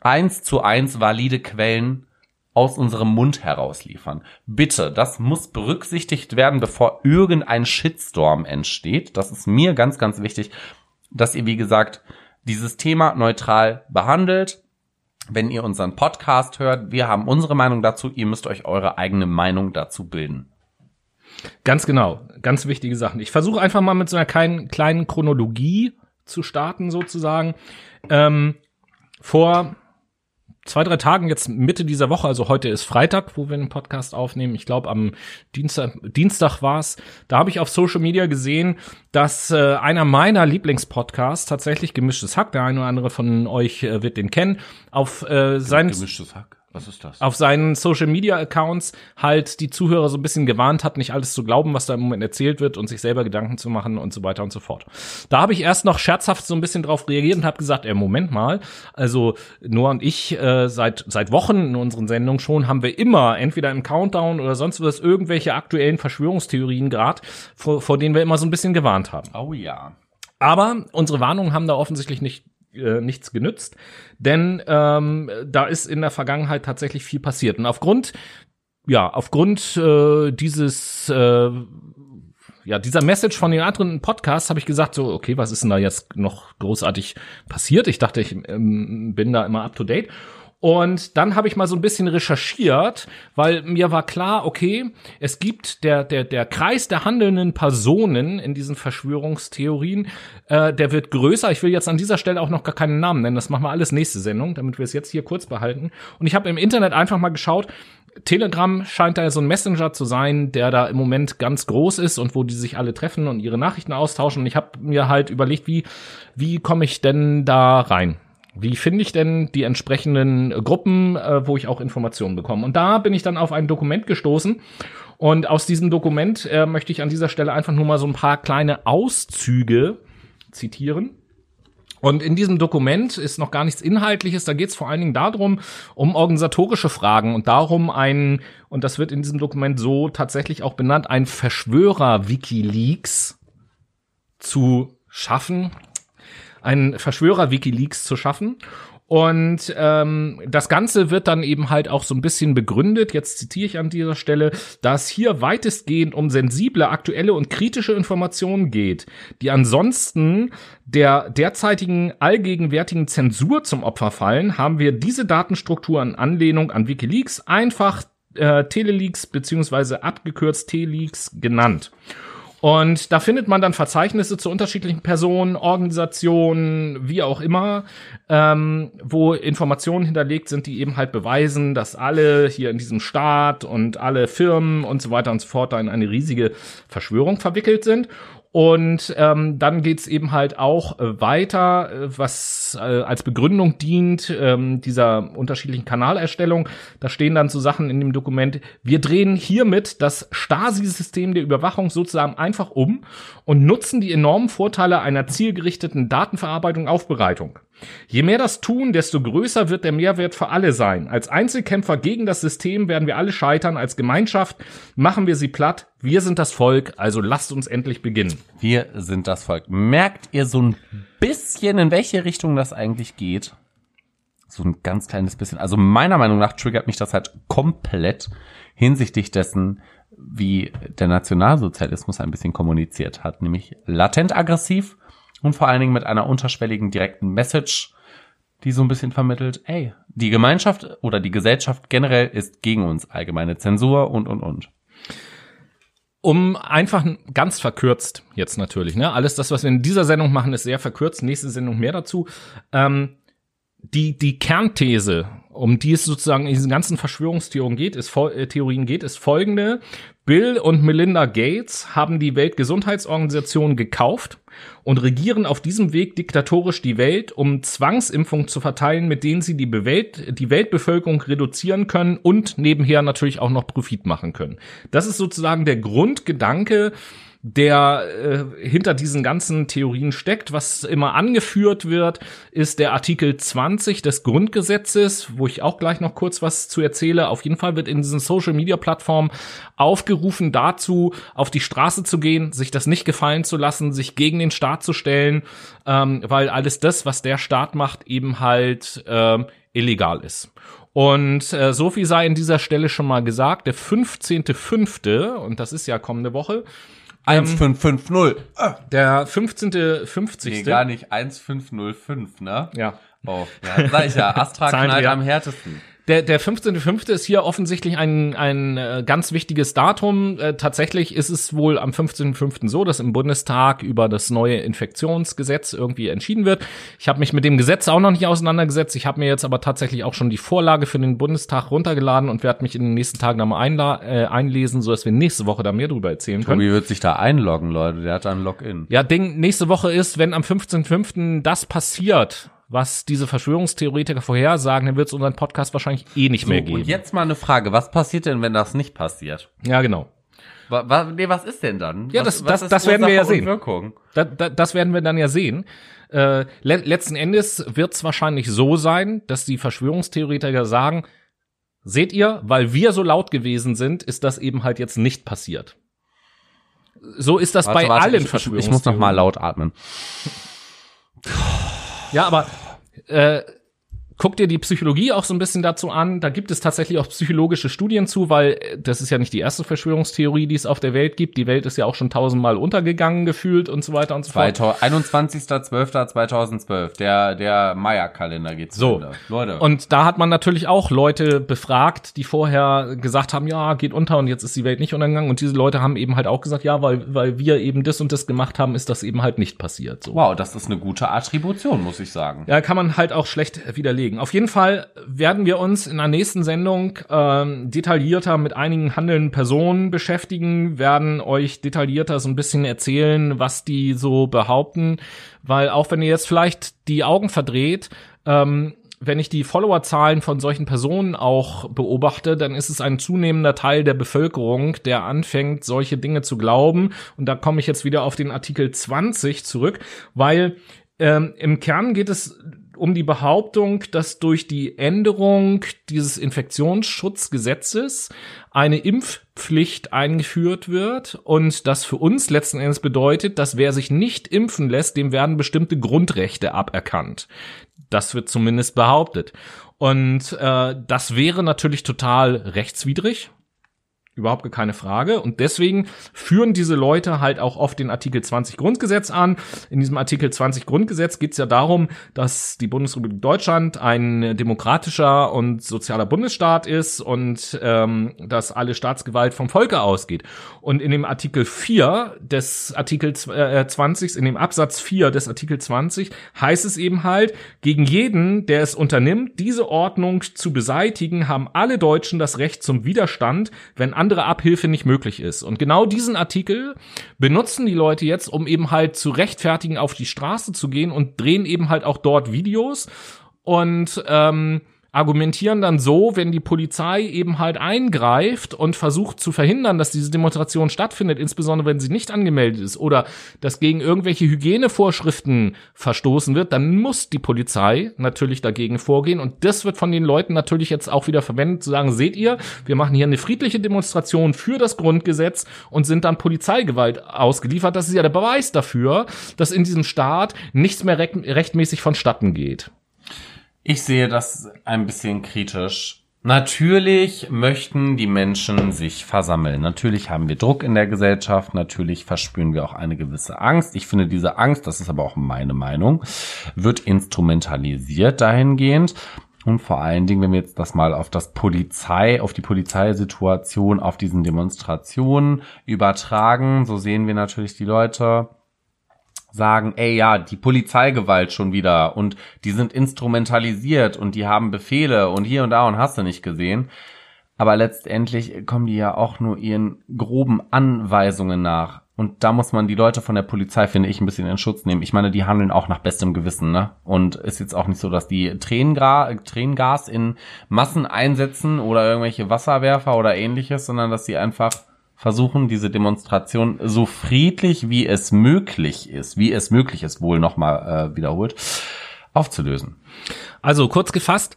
eins zu eins valide Quellen aus unserem Mund heraus. Bitte, das muss berücksichtigt werden, bevor irgendein Shitstorm entsteht. Das ist mir ganz, ganz wichtig, dass ihr, wie gesagt, dieses Thema neutral behandelt. Wenn ihr unseren Podcast hört, wir haben unsere Meinung dazu, ihr müsst euch eure eigene Meinung dazu bilden. Ganz genau, ganz wichtige Sachen. Ich versuche einfach mal mit so einer kleinen, kleinen Chronologie zu starten, sozusagen. Ähm, vor zwei, drei Tagen, jetzt Mitte dieser Woche, also heute ist Freitag, wo wir den Podcast aufnehmen. Ich glaube, am Dienstag, Dienstag war's. Da habe ich auf Social Media gesehen, dass äh, einer meiner Lieblingspodcasts tatsächlich gemischtes Hack, der eine oder andere von euch äh, wird den kennen, auf äh, sein Gemischtes Hack. Was ist das? auf seinen Social Media Accounts halt die Zuhörer so ein bisschen gewarnt hat, nicht alles zu glauben, was da im Moment erzählt wird und sich selber Gedanken zu machen und so weiter und so fort. Da habe ich erst noch scherzhaft so ein bisschen drauf reagiert und habe gesagt, ey, Moment mal, also Noah und ich äh, seit seit Wochen in unseren Sendungen schon haben wir immer entweder im Countdown oder sonst was irgendwelche aktuellen Verschwörungstheorien gerade, vor, vor denen wir immer so ein bisschen gewarnt haben. Oh ja. Aber unsere Warnungen haben da offensichtlich nicht äh, nichts genützt, denn ähm, da ist in der Vergangenheit tatsächlich viel passiert. Und aufgrund, ja, aufgrund äh, dieses äh, ja, dieser Message von den anderen Podcasts habe ich gesagt, so, okay, was ist denn da jetzt noch großartig passiert? Ich dachte, ich ähm, bin da immer up to date. Und dann habe ich mal so ein bisschen recherchiert, weil mir war klar, okay, es gibt der, der, der Kreis der handelnden Personen in diesen Verschwörungstheorien, äh, der wird größer. Ich will jetzt an dieser Stelle auch noch gar keinen Namen nennen. Das machen wir alles nächste Sendung, damit wir es jetzt hier kurz behalten. Und ich habe im Internet einfach mal geschaut, Telegram scheint da so ein Messenger zu sein, der da im Moment ganz groß ist und wo die sich alle treffen und ihre Nachrichten austauschen. Und ich habe mir halt überlegt, wie, wie komme ich denn da rein? Wie finde ich denn die entsprechenden Gruppen, äh, wo ich auch Informationen bekomme? Und da bin ich dann auf ein Dokument gestoßen. Und aus diesem Dokument äh, möchte ich an dieser Stelle einfach nur mal so ein paar kleine Auszüge zitieren. Und in diesem Dokument ist noch gar nichts Inhaltliches. Da geht es vor allen Dingen darum, um organisatorische Fragen und darum ein, und das wird in diesem Dokument so tatsächlich auch benannt, ein Verschwörer-Wikileaks zu schaffen einen Verschwörer-Wikileaks zu schaffen. Und ähm, das Ganze wird dann eben halt auch so ein bisschen begründet, jetzt zitiere ich an dieser Stelle, dass hier weitestgehend um sensible, aktuelle und kritische Informationen geht, die ansonsten der derzeitigen allgegenwärtigen Zensur zum Opfer fallen, haben wir diese Datenstruktur in Anlehnung an Wikileaks einfach äh, Teleleaks beziehungsweise abgekürzt T-Leaks genannt. Und da findet man dann Verzeichnisse zu unterschiedlichen Personen, Organisationen, wie auch immer, ähm, wo Informationen hinterlegt sind, die eben halt beweisen, dass alle hier in diesem Staat und alle Firmen und so weiter und so fort da in eine riesige Verschwörung verwickelt sind. Und ähm, dann geht's eben halt auch äh, weiter, äh, was äh, als Begründung dient ähm, dieser unterschiedlichen Kanalerstellung. Da stehen dann so Sachen in dem Dokument, wir drehen hiermit das Stasi-System der Überwachung sozusagen einfach um und nutzen die enormen Vorteile einer zielgerichteten Datenverarbeitung Aufbereitung. Je mehr das tun, desto größer wird der Mehrwert für alle sein. Als Einzelkämpfer gegen das System werden wir alle scheitern. Als Gemeinschaft machen wir sie platt. Wir sind das Volk, also lasst uns endlich beginnen. Wir sind das Volk. Merkt ihr so ein bisschen, in welche Richtung das eigentlich geht? So ein ganz kleines bisschen. Also meiner Meinung nach triggert mich das halt komplett hinsichtlich dessen, wie der Nationalsozialismus ein bisschen kommuniziert hat. Nämlich latent aggressiv und vor allen Dingen mit einer unterschwelligen direkten Message, die so ein bisschen vermittelt, ey, die Gemeinschaft oder die Gesellschaft generell ist gegen uns, allgemeine Zensur und, und, und. Um einfach ganz verkürzt jetzt natürlich, ne? Alles das, was wir in dieser Sendung machen, ist sehr verkürzt. Nächste Sendung mehr dazu. Ähm, die, die Kernthese, um die es sozusagen in diesen ganzen Verschwörungstheorien geht, ist, äh, Theorien geht, ist folgende. Bill und Melinda Gates haben die Weltgesundheitsorganisation gekauft und regieren auf diesem Weg diktatorisch die Welt, um Zwangsimpfungen zu verteilen, mit denen sie die, Welt, die Weltbevölkerung reduzieren können und nebenher natürlich auch noch Profit machen können. Das ist sozusagen der Grundgedanke, der äh, hinter diesen ganzen Theorien steckt. Was immer angeführt wird, ist der Artikel 20 des Grundgesetzes, wo ich auch gleich noch kurz was zu erzähle. Auf jeden Fall wird in diesen Social Media Plattformen aufgerufen dazu, auf die Straße zu gehen, sich das nicht gefallen zu lassen, sich gegen den Staat zu stellen, ähm, weil alles das, was der Staat macht, eben halt äh, illegal ist. Und äh, so viel sei an dieser Stelle schon mal gesagt. Der 15.05., und das ist ja kommende Woche, 1550. Ähm, der 15. 50. Nee, gar nicht 1505, ne? Ja. Oh, ja, sag ich ja, Astra knallt am härtesten. Der, der 15.05. ist hier offensichtlich ein, ein äh, ganz wichtiges Datum. Äh, tatsächlich ist es wohl am 15.05. so, dass im Bundestag über das neue Infektionsgesetz irgendwie entschieden wird. Ich habe mich mit dem Gesetz auch noch nicht auseinandergesetzt. Ich habe mir jetzt aber tatsächlich auch schon die Vorlage für den Bundestag runtergeladen und werde mich in den nächsten Tagen da mal äh, einlesen, so dass wir nächste Woche da mehr drüber erzählen können. Tobi wird sich da einloggen, Leute. Der hat da ein Login. Ja, Ding, nächste Woche ist, wenn am 15.05. das passiert, was diese Verschwörungstheoretiker vorhersagen, dann wird es unseren Podcast wahrscheinlich eh nicht mehr So, geben. und jetzt mal eine Frage, was passiert denn, wenn das nicht passiert? ja, genau. Wa, wa, nee, was ist denn dann? Ja, was, das- was das- das werden wir ja sehen. Da, da, das werden wir dann ja sehen. Äh, le letzten Endes wird es wahrscheinlich so sein, dass die Verschwörungstheoretiker sagen, seht ihr, weil wir so laut gewesen sind, ist das eben halt jetzt nicht passiert. So ist das Warte, bei warte, allen ich, Verschwörungstheorien. ich muss noch mal laut atmen. Ja, aber äh, guck dir die Psychologie auch so ein bisschen dazu an. Da gibt es tatsächlich auch psychologische Studien zu, weil äh, das ist ja nicht die erste Verschwörungstheorie, die es auf der Welt gibt. Die Welt ist ja auch schon tausendmal untergegangen gefühlt und so weiter und so fort. 21.12.2012, der, der Maya-Kalender geht So. Ende. Leute. Und da hat man natürlich auch Leute befragt, die vorher gesagt haben, ja, geht unter und jetzt ist die Welt nicht untergegangen. Und diese Leute haben eben halt auch gesagt, ja, weil, weil wir eben das und das gemacht haben, ist das eben halt nicht passiert. So. wow, das ist eine gute Attribution, muss ich sagen. Ja, kann man halt auch schlecht widerlegen. Auf jeden Fall werden wir uns in der nächsten Sendung ähm, detaillierter mit einigen handelnden Personen beschäftigen, werden euch detaillierter so ein bisschen erzählen, was die so behaupten, weil auch wenn ihr jetzt vielleicht die Augen verdreht, ähm, wenn ich die Followerzahlen von solchen Personen auch beobachte, dann ist es ein zunehmender Teil der Bevölkerung, der anfängt, solche Dinge zu glauben. Und da komme ich jetzt wieder auf den Artikel 20 zurück, weil ähm, im Kern geht es um die Behauptung, dass durch die Änderung dieses Infektionsschutzgesetzes eine Impfpflicht eingeführt wird und das für uns letzten Endes bedeutet, dass wer sich nicht impfen lässt, dem werden bestimmte Grundrechte aberkannt. Das wird zumindest behauptet. Und äh, das wäre natürlich total rechtswidrig. Überhaupt keine Frage. Und deswegen führen diese Leute halt auch oft den Artikel 20 Grundgesetz an. In diesem Artikel 20 Grundgesetz geht es ja darum, dass die Bundesrepublik Deutschland ein demokratischer und sozialer Bundesstaat ist und ähm, dass alle Staatsgewalt vom Volke ausgeht. Und in dem Artikel 4 des Artikel äh, 20, in dem Absatz 4 des Artikel 20 heißt es eben halt, gegen jeden, der es unternimmt, diese Ordnung zu beseitigen, haben alle Deutschen das Recht zum Widerstand, wenn andere Abhilfe nicht möglich ist. Und genau diesen Artikel benutzen die Leute jetzt, um eben halt zu rechtfertigen, auf die Straße zu gehen und drehen eben halt auch dort Videos und ähm, argumentieren dann so, wenn die Polizei eben halt eingreift und versucht zu verhindern, dass diese Demonstration stattfindet, insbesondere wenn sie nicht angemeldet ist oder dass gegen irgendwelche Hygienevorschriften verstoßen wird, dann muss die Polizei natürlich dagegen vorgehen und das wird von den Leuten natürlich jetzt auch wieder verwendet, zu sagen, seht ihr, wir machen hier eine friedliche Demonstration für das Grundgesetz und sind dann Polizeigewalt ausgeliefert. Das ist ja der Beweis dafür, dass in diesem Staat nichts mehr recht rechtmäßig vonstatten geht. Ich sehe das ein bisschen kritisch. Natürlich möchten die Menschen sich versammeln. Natürlich haben wir Druck in der Gesellschaft. Natürlich verspüren wir auch eine gewisse Angst. Ich finde, diese Angst, das ist aber auch meine Meinung, wird instrumentalisiert dahingehend. Und vor allen Dingen, wenn wir jetzt das mal auf das Polizei, auf die Polizeisituation auf diesen Demonstrationen übertragen, so sehen wir natürlich die Leute, sagen, ey ja, die Polizeigewalt schon wieder und die sind instrumentalisiert und die haben Befehle und hier und da und hast du nicht gesehen. Aber letztendlich kommen die ja auch nur ihren groben Anweisungen nach. Und da muss man die Leute von der Polizei, finde ich, ein bisschen in Schutz nehmen. Ich meine, die handeln auch nach bestem Gewissen, ne? Und ist jetzt auch nicht so, dass die Tränengra Tränengas in Massen einsetzen oder irgendwelche Wasserwerfer oder ähnliches, sondern dass sie einfach versuchen, diese Demonstration so friedlich wie es möglich ist, wie es möglich ist, wohl nochmal äh, wiederholt, aufzulösen. Also kurz gefasst,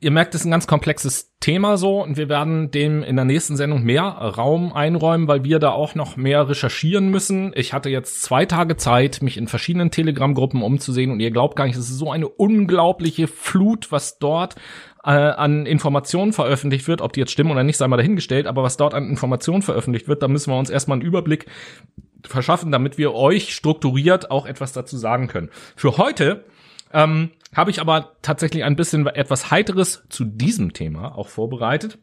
ihr merkt, es ist ein ganz komplexes Thema so und wir werden dem in der nächsten Sendung mehr Raum einräumen, weil wir da auch noch mehr recherchieren müssen. Ich hatte jetzt zwei Tage Zeit, mich in verschiedenen Telegram-Gruppen umzusehen und ihr glaubt gar nicht, es ist so eine unglaubliche Flut, was dort äh, an Informationen veröffentlicht wird, ob die jetzt stimmen oder nicht, sei mal dahingestellt, aber was dort an Informationen veröffentlicht wird, da müssen wir uns erstmal einen Überblick verschaffen, damit wir euch strukturiert auch etwas dazu sagen können. Für heute ähm, habe ich aber tatsächlich ein bisschen etwas Heiteres zu diesem Thema auch vorbereitet.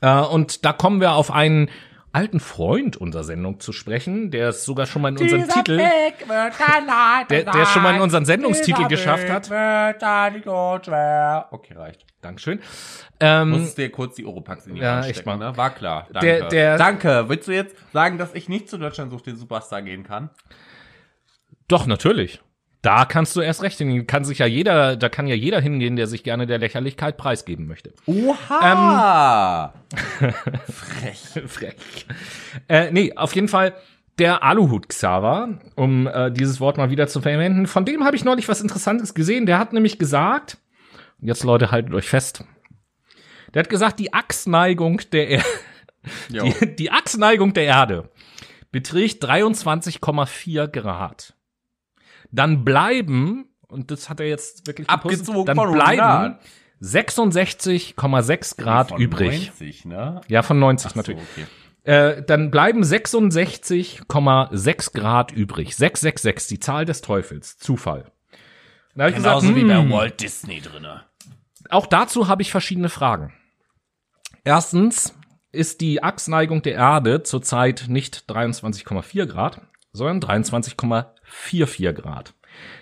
Äh, und da kommen wir auf einen alten Freund unserer Sendung zu sprechen, der es sogar schon mal in unseren Titel, der, der es schon mal in unseren Sendungstitel geschafft hat. Okay, reicht. Dankeschön. Ähm, Musstest dir kurz die Oropax in die Ja, Hand echt stecken, mal. ne? War klar. Danke. Der- der- Danke. Willst du jetzt sagen, dass ich nicht zu Deutschland sucht den Superstar gehen kann? doch, natürlich. Da kannst du erst recht hingehen. Kann sich ja jeder, da kann ja jeder hingehen, der sich gerne der Lächerlichkeit preisgeben möchte. Oha! Frech. Frech. Äh, nee, auf jeden Fall der Aluhut-Xaver, um äh, dieses Wort mal wieder zu verwenden. Von dem habe ich neulich was Interessantes gesehen. Der hat nämlich gesagt, jetzt Leute, haltet euch fest. Der hat gesagt, die Achsneigung der er die, die Achsneigung der Erde beträgt 23,4 Grad. Dann bleiben, und das hat er jetzt wirklich Abgezogen dann bleiben 100. 66,6 Grad Von übrig. 90, ne? Ja, von 90 Ach so, natürlich. okay. Äh, dann bleiben 66,6 Grad übrig. 666, die Zahl des Teufels. Zufall. Da hab ich Genauso gesagt, wie bei hm, Walt Disney drinne. auch dazu habe ich verschiedene Fragen. Erstens ist die Achsneigung der Erde zurzeit nicht 23,4 Grad, sondern 23,44 Grad.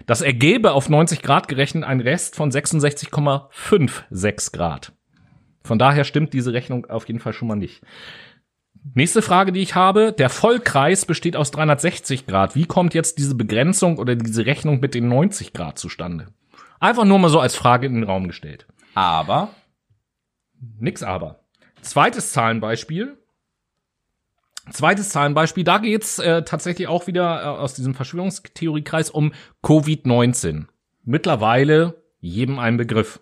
Das ergebe auf 90 Grad gerechnet einen Rest von 66,56 Grad. Von daher stimmt diese Rechnung auf jeden Fall schon mal nicht. Nächste Frage, die ich habe. Der Vollkreis besteht aus 360 Grad. Wie kommt jetzt diese Begrenzung oder diese Rechnung mit den 90 Grad zustande? Einfach nur mal so als Frage in den Raum gestellt. Aber Nix aber. Zweites Zahlenbeispiel. Zweites Zahlenbeispiel, da geht's äh, tatsächlich auch wieder äh, aus diesem Verschwörungstheoriekreis um Covid-19. Mittlerweile jedem ein Begriff.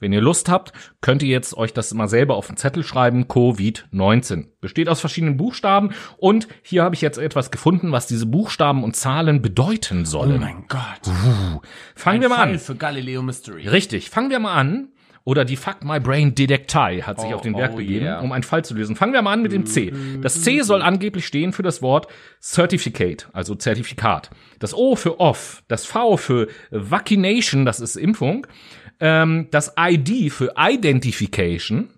Wenn ihr Lust habt, könnt ihr jetzt euch das mal selber auf den Zettel schreiben. Covid-19. Besteht aus verschiedenen Buchstaben und hier habe ich jetzt etwas gefunden, was diese Buchstaben und Zahlen bedeuten oh sollen. mein Gott. Fangen wir mal Fall an. für Galileo Mystery. Richtig, fangen wir mal an. Oder die Fuck My Brain Detektei hat sich Oh, auf den Werk oh begeben, yeah. um einen Fall zu lösen. Fangen wir mal an mit dem C. Das C soll angeblich stehen für das Wort Certificate, also Zertifikat. Das O für Off, das V für Vaccination, das ist Impfung, ähm, das ID für Identification,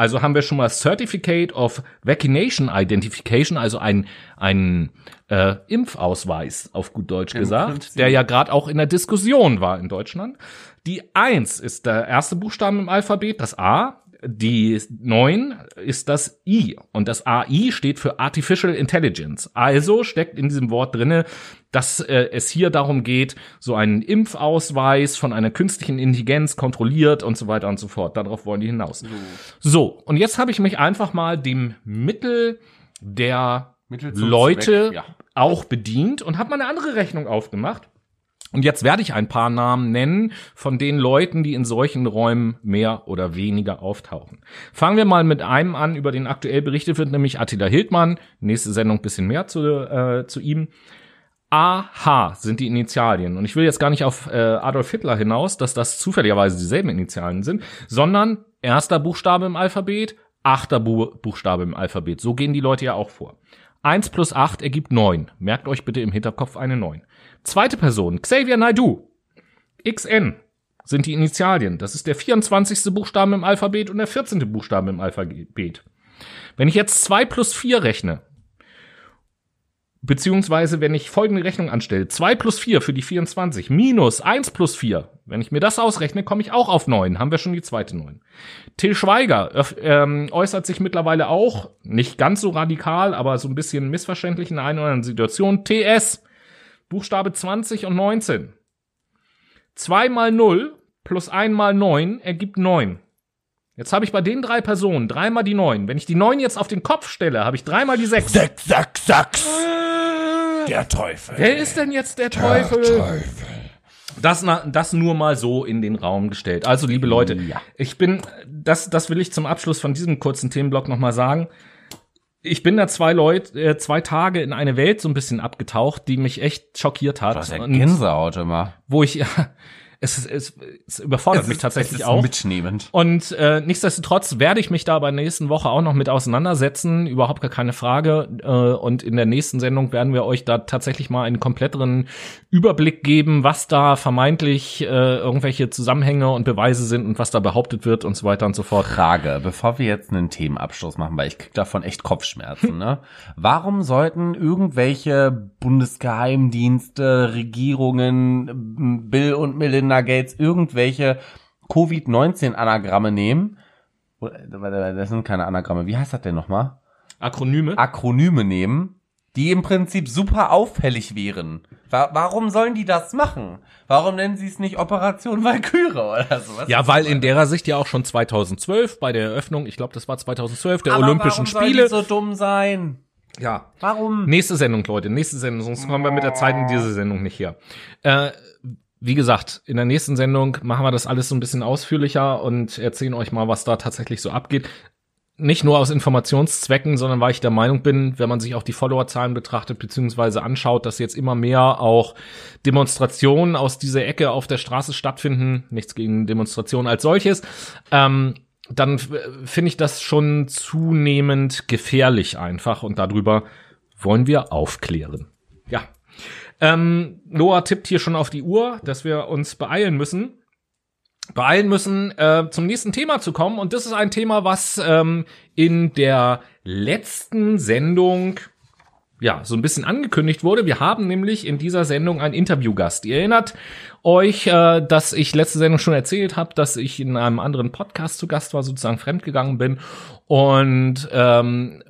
also haben wir schon mal Certificate of Vaccination Identification, also ein, ein äh, Impfausweis, auf gut Deutsch gesagt, der ja gerade auch in der Diskussion war in Deutschland. Die 1 ist der erste Buchstaben im Alphabet, das A. Die 9 ist das I und das AI steht für Artificial Intelligence. Also steckt in diesem Wort drinne, dass äh, es hier darum geht, so einen Impfausweis von einer künstlichen Intelligenz kontrolliert und so weiter und so fort. Darauf wollen die hinaus. So, und jetzt habe ich mich einfach mal dem Mittel der Mittel Leute Zweck, ja. auch bedient und habe mal eine andere Rechnung aufgemacht. Und jetzt werde ich ein paar Namen nennen von den Leuten, die in solchen Räumen mehr oder weniger auftauchen. Fangen wir mal mit einem an, über den aktuell berichtet wird, nämlich Attila Hildmann. Nächste Sendung bisschen mehr zu, äh, zu ihm. AH sind die Initialien. Und ich will jetzt gar nicht auf äh, Adolf Hitler hinaus, dass das zufälligerweise dieselben Initialien sind, sondern erster Buchstabe im Alphabet, achter Bu Buchstabe im Alphabet. So gehen die Leute ja auch vor. 1 plus 8 ergibt 9. Merkt euch bitte im Hinterkopf eine 9. Zweite Person, Xavier Naidoo. XN sind die Initialien. Das ist der 24. Buchstabe im Alphabet und der 14. Buchstabe im Alphabet. Wenn ich jetzt 2 plus 4 rechne, beziehungsweise wenn ich folgende Rechnung anstelle, 2 plus 4 für die 24 minus 1 plus 4, wenn ich mir das ausrechne, komme ich auch auf 9, haben wir schon die zweite 9. Till Schweiger ähm, äußert sich mittlerweile auch, nicht ganz so radikal, aber so ein bisschen missverständlich in einer oder anderen Situation. TS, Buchstabe 20 und 19. 2 mal 0 plus 1 mal 9 ergibt 9. Jetzt habe ich bei den drei Personen dreimal die 9. Wenn ich die 9 jetzt auf den Kopf stelle, habe ich dreimal die 6. Sechs, sechs, sechs. Der Teufel. Wer ist denn jetzt der Teufel? Das, na, das nur mal so in den Raum gestellt. Also, liebe Leute, Ja. ich bin, das, das will ich zum Abschluss von diesem kurzen Themenblock nochmal sagen. Ich bin da zwei Leute, äh, zwei Tage in eine Welt so ein bisschen abgetaucht, die mich echt schockiert hat. Ja Und Gänsehaut immer. wo ich, ja, es, ist- es, es überfordert mich tatsächlich es ist auch. mitnehmend. Und äh, nichtsdestotrotz werde ich mich da bei der nächsten Woche auch noch mit auseinandersetzen, überhaupt gar keine Frage. Äh, und in der nächsten Sendung werden wir euch da tatsächlich mal einen kompletteren Überblick geben, was da vermeintlich äh, irgendwelche Zusammenhänge und Beweise sind und was da behauptet wird und so weiter und so fort. Frage, bevor wir jetzt einen Themenabschluss machen, weil ich krieg davon echt Kopfschmerzen, ne? Warum sollten irgendwelche Bundesgeheimdienste, Regierungen, Bill und Melinda Gates irgendwelche Covid-19-Anagramme nehmen? Das sind keine Anagramme. Wie heißt das denn nochmal? Akronyme? Akronyme nehmen, die im Prinzip super auffällig wären. Wa warum sollen die das machen? Warum nennen sie es nicht Operation Valkyrie oder sowas? Ja, weil in derer Sicht ja auch schon 2012 bei der Eröffnung, ich glaube, das war 2012 der Aber Olympischen warum Spiele. Soll die so dumm sein. ja. Warum? Nächste Sendung, Leute, nächste Sendung, sonst kommen wir mit der Zeit in diese Sendung nicht her. Äh, wie gesagt, in der nächsten Sendung machen wir das alles so ein bisschen ausführlicher und erzählen euch mal, was da tatsächlich so abgeht. Nicht nur aus Informationszwecken, sondern weil ich der Meinung bin, wenn man sich auch die Followerzahlen betrachtet beziehungsweise anschaut, dass jetzt immer mehr auch Demonstrationen aus dieser Ecke auf der Straße stattfinden, nichts gegen Demonstrationen als solches, ähm, dann finde ich das schon zunehmend gefährlich einfach und darüber wollen wir aufklären. Ja. Ähm, Noah tippt hier schon auf die Uhr, dass wir uns beeilen müssen. Beeilen müssen, äh, zum nächsten Thema zu kommen. Und das ist ein Thema, was ähm, in der letzten Sendung ja, so ein bisschen angekündigt wurde. Wir haben nämlich in dieser Sendung einen Interviewgast. Ihr erinnert euch, äh, dass ich letzte Sendung schon erzählt habe, dass ich in einem anderen Podcast zu Gast war, sozusagen fremdgegangen bin. Und ähm,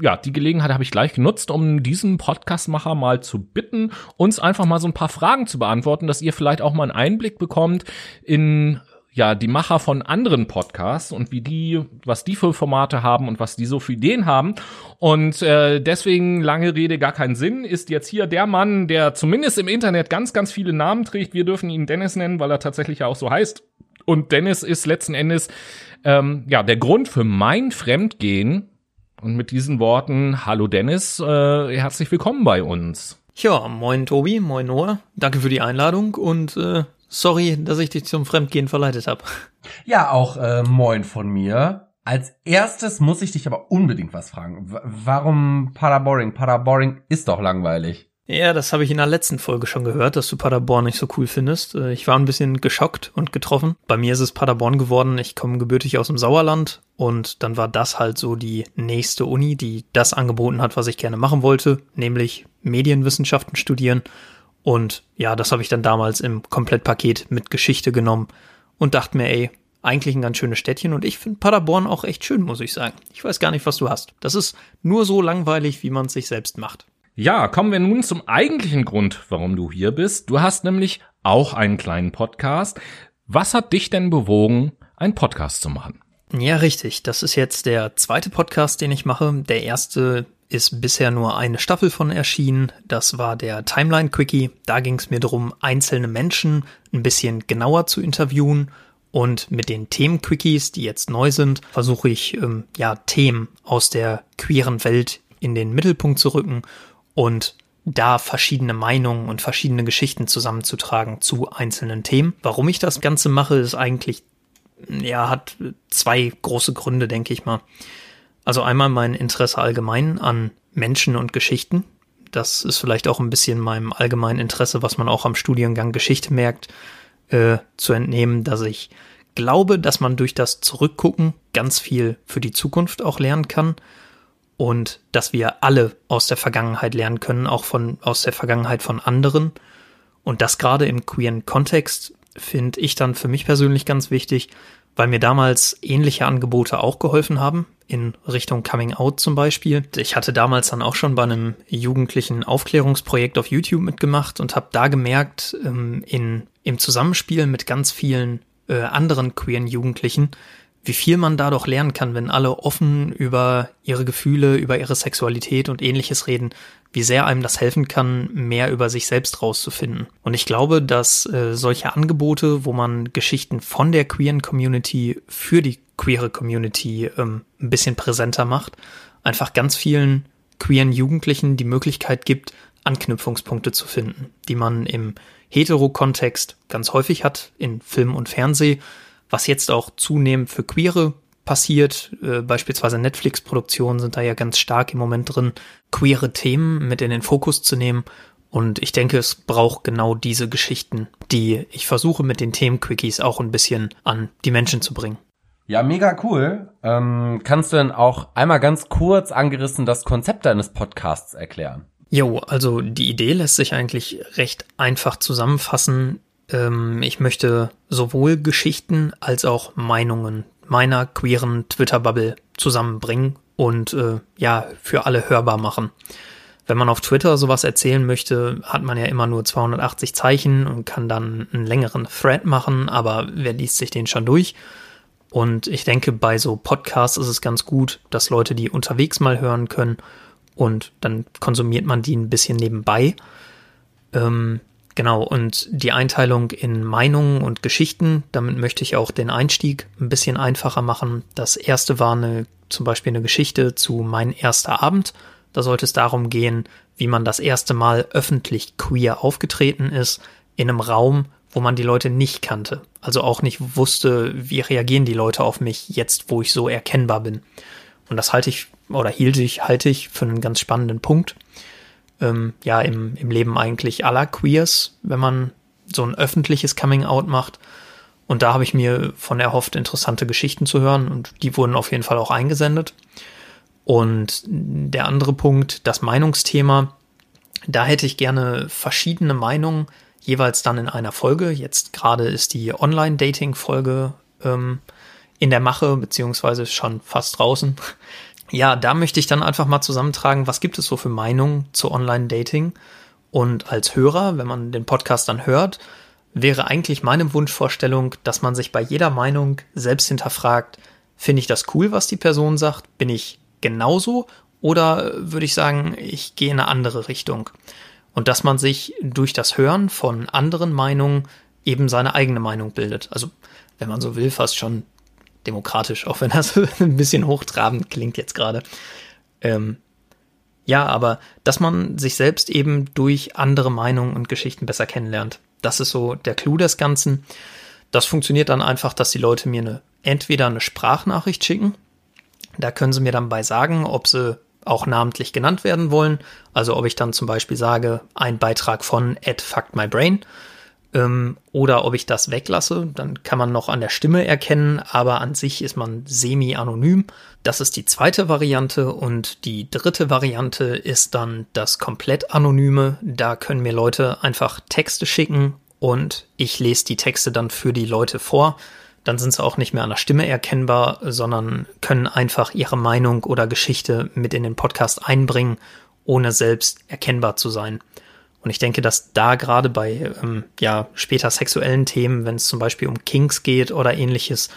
ja, die Gelegenheit habe ich gleich genutzt, um diesen Podcastmacher mal zu bitten, uns einfach mal so ein paar Fragen zu beantworten, dass ihr vielleicht auch mal einen Einblick bekommt in ja, die Macher von anderen Podcasts und wie die, was die für Formate haben und was die so für Ideen haben. Und äh, deswegen, lange Rede, gar keinen Sinn, ist jetzt hier der Mann, der zumindest im Internet ganz, ganz viele Namen trägt. Wir dürfen ihn Dennis nennen, weil er tatsächlich ja auch so heißt. Und Dennis ist letzten Endes ähm, ja der Grund für mein Fremdgehen. Und mit diesen Worten, hallo Dennis, äh, herzlich willkommen bei uns. Ja, moin Tobi, moin Noah. Danke für die Einladung und äh, sorry, dass ich dich zum Fremdgehen verleitet habe. Ja, auch äh, moin von mir. Als erstes muss ich dich aber unbedingt was fragen. W warum Paraboring? Paraboring ist doch langweilig. Ja, das habe ich in der letzten Folge schon gehört, dass du Paderborn nicht so cool findest. Äh, Ich war ein bisschen geschockt und getroffen. Bei mir ist es Paderborn geworden. Ich komme gebürtig aus dem Sauerland und dann war das halt so die nächste Uni, die das angeboten hat, was ich gerne machen wollte, nämlich Medienwissenschaften studieren. Und ja, das habe ich dann damals im Komplettpaket mit Geschichte genommen und dachte mir, ey, eigentlich ein ganz schönes Städtchen und ich finde Paderborn auch echt schön, muss ich sagen. Ich weiß gar nicht, was du hast. Das ist nur so langweilig, wie man es sich selbst macht. Ja, kommen wir nun zum eigentlichen Grund, warum du hier bist. Du hast nämlich auch einen kleinen Podcast. Was hat dich denn bewogen, einen Podcast zu machen? Ja, richtig. Das ist jetzt der zweite Podcast, den ich mache. Der erste ist bisher nur eine Staffel von erschienen. Das war der Timeline Quickie. Da ging es mir darum, einzelne Menschen ein bisschen genauer zu interviewen. Und mit den Themen-Quickies, die jetzt neu sind, versuche ich, ähm, ja, Themen aus der queeren Welt in den Mittelpunkt zu rücken und da verschiedene Meinungen und verschiedene Geschichten zusammenzutragen zu einzelnen Themen. Warum ich das Ganze mache, ist eigentlich, ja, hat zwei große Gründe, denke ich mal. Also einmal mein Interesse allgemein an Menschen und Geschichten. Das ist vielleicht auch ein bisschen meinem allgemeinen Interesse, was man auch am Studiengang Geschichte merkt, äh, zu entnehmen, dass ich glaube, dass man durch das Zurückgucken ganz viel für die Zukunft auch lernen kann und dass wir alle aus der Vergangenheit lernen können, auch von aus der Vergangenheit von anderen. Und das gerade im queeren Kontext finde ich dann für mich persönlich ganz wichtig, weil mir damals ähnliche Angebote auch geholfen haben, in Richtung Coming Out zum Beispiel. Ich hatte damals dann auch schon bei einem jugendlichen Aufklärungsprojekt auf YouTube mitgemacht und habe da gemerkt, ähm, in, im Zusammenspiel mit ganz vielen äh, anderen queeren Jugendlichen, wie viel man da doch lernen kann, wenn alle offen über ihre Gefühle, über ihre Sexualität und ähnliches reden, wie sehr einem das helfen kann, mehr über sich selbst rauszufinden. Und ich glaube, dass äh, solche Angebote, wo man Geschichten von der queeren Community für die queere Community ähm, ein bisschen präsenter macht, einfach ganz vielen queeren Jugendlichen die Möglichkeit gibt, Anknüpfungspunkte zu finden, die man im Hetero-Kontext ganz häufig hat, in Film und Fernseh, was jetzt auch zunehmend für Queere passiert. Äh, beispielsweise Netflix-Produktionen sind da ja ganz stark im Moment drin, queere Themen mit in den Fokus zu nehmen. Und ich denke, es braucht genau diese Geschichten, die ich versuche mit den Themen-Quickies auch ein bisschen an die Menschen zu bringen. Ja, mega cool. Ähm, kannst du denn auch einmal ganz kurz angerissen das Konzept deines Podcasts erklären? Jo, also die Idee lässt sich eigentlich recht einfach zusammenfassen. Ähm, ich möchte sowohl Geschichten als auch Meinungen meiner queeren Twitter-Bubble zusammenbringen und äh, ja, für alle hörbar machen. Wenn man auf Twitter sowas erzählen möchte, hat man ja immer nur 280 Zeichen und kann dann einen längeren Thread machen, aber wer liest sich den schon durch? Und ich denke, bei so Podcasts ist es ganz gut, dass Leute die unterwegs mal hören können und dann konsumiert man die ein bisschen nebenbei. Ähm, genau, und die Einteilung in Meinungen und Geschichten, damit möchte ich auch den Einstieg ein bisschen einfacher machen. Das erste war eine, zum Beispiel eine Geschichte zu Mein erster Abend. Da sollte es darum gehen, wie man das erste Mal öffentlich queer aufgetreten ist, in einem Raum, wo man die Leute nicht kannte. Also auch nicht wusste, wie reagieren die Leute auf mich jetzt, wo ich so erkennbar bin. Und das halte ich oder hielt ich, halte ich für einen ganz spannenden Punkt. Ähm, ja, im, im Leben eigentlich aller Queers, wenn man so ein öffentliches Coming Out macht. Und da habe ich mir von erhofft, interessante Geschichten zu hören und die wurden auf jeden Fall auch eingesendet. Und der andere Punkt, das Meinungsthema, da hätte ich gerne verschiedene Meinungen jeweils dann in einer Folge. Jetzt gerade ist die Online-Dating-Folge ähm, in der Mache, beziehungsweise schon fast draußen. Ja, da möchte ich dann einfach mal zusammentragen, was gibt es so für Meinungen zu Online-Dating? Und als Hörer, wenn man den Podcast dann hört, wäre eigentlich meine Wunschvorstellung, dass man sich bei jeder Meinung selbst hinterfragt, finde ich das cool, was die Person sagt? Bin ich genauso? Oder würde ich sagen, ich gehe in eine andere Richtung? Und dass man sich durch das Hören von anderen Meinungen eben seine eigene Meinung bildet. Also, wenn man so will, fast schon demokratisch, auch wenn das ein bisschen hochtrabend klingt jetzt gerade. Ähm, ja, aber dass man sich selbst eben durch andere Meinungen und Geschichten besser kennenlernt. Das ist so der Clou des Ganzen. Das funktioniert dann einfach, dass die Leute mir eine, entweder eine Sprachnachricht schicken. Da können sie mir dann bei sagen, ob sie auch namentlich genannt werden wollen. Also ob ich dann zum Beispiel sage, ein Beitrag von at Fucked My Brain ähm, oder ob ich das weglasse, dann kann man noch an der Stimme erkennen, aber an sich ist man semi-anonym. Das ist die zweite Variante und die dritte Variante ist dann das komplett anonyme. Da können mir Leute einfach Texte schicken und ich lese die Texte dann für die Leute vor. Dann sind sie auch nicht mehr an der Stimme erkennbar, sondern können einfach ihre Meinung oder Geschichte mit in den Podcast einbringen, ohne selbst erkennbar zu sein. Und ich denke, dass da gerade bei ähm, ja später sexuellen Themen, wenn es zum Beispiel um Kinks geht oder ähnliches,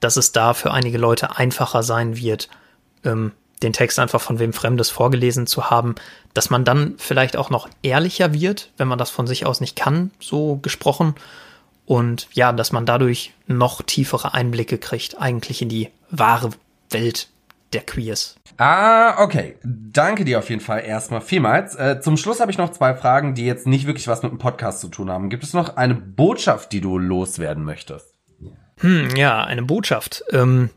dass es da für einige Leute einfacher sein wird, ähm, den Text einfach von wem Fremdes vorgelesen zu haben, dass man dann vielleicht auch noch ehrlicher wird, wenn man das von sich aus nicht kann, so gesprochen. Und ja, dass man dadurch noch tiefere Einblicke kriegt, eigentlich in die wahre Welt der Queers. Ah, okay. Danke dir auf jeden Fall erstmal vielmals. Äh, zum Schluss habe ich noch zwei Fragen, die jetzt nicht wirklich was mit dem Podcast zu tun haben. Gibt es noch eine Botschaft, die du loswerden möchtest? Hm, ja, eine Botschaft. Ähm,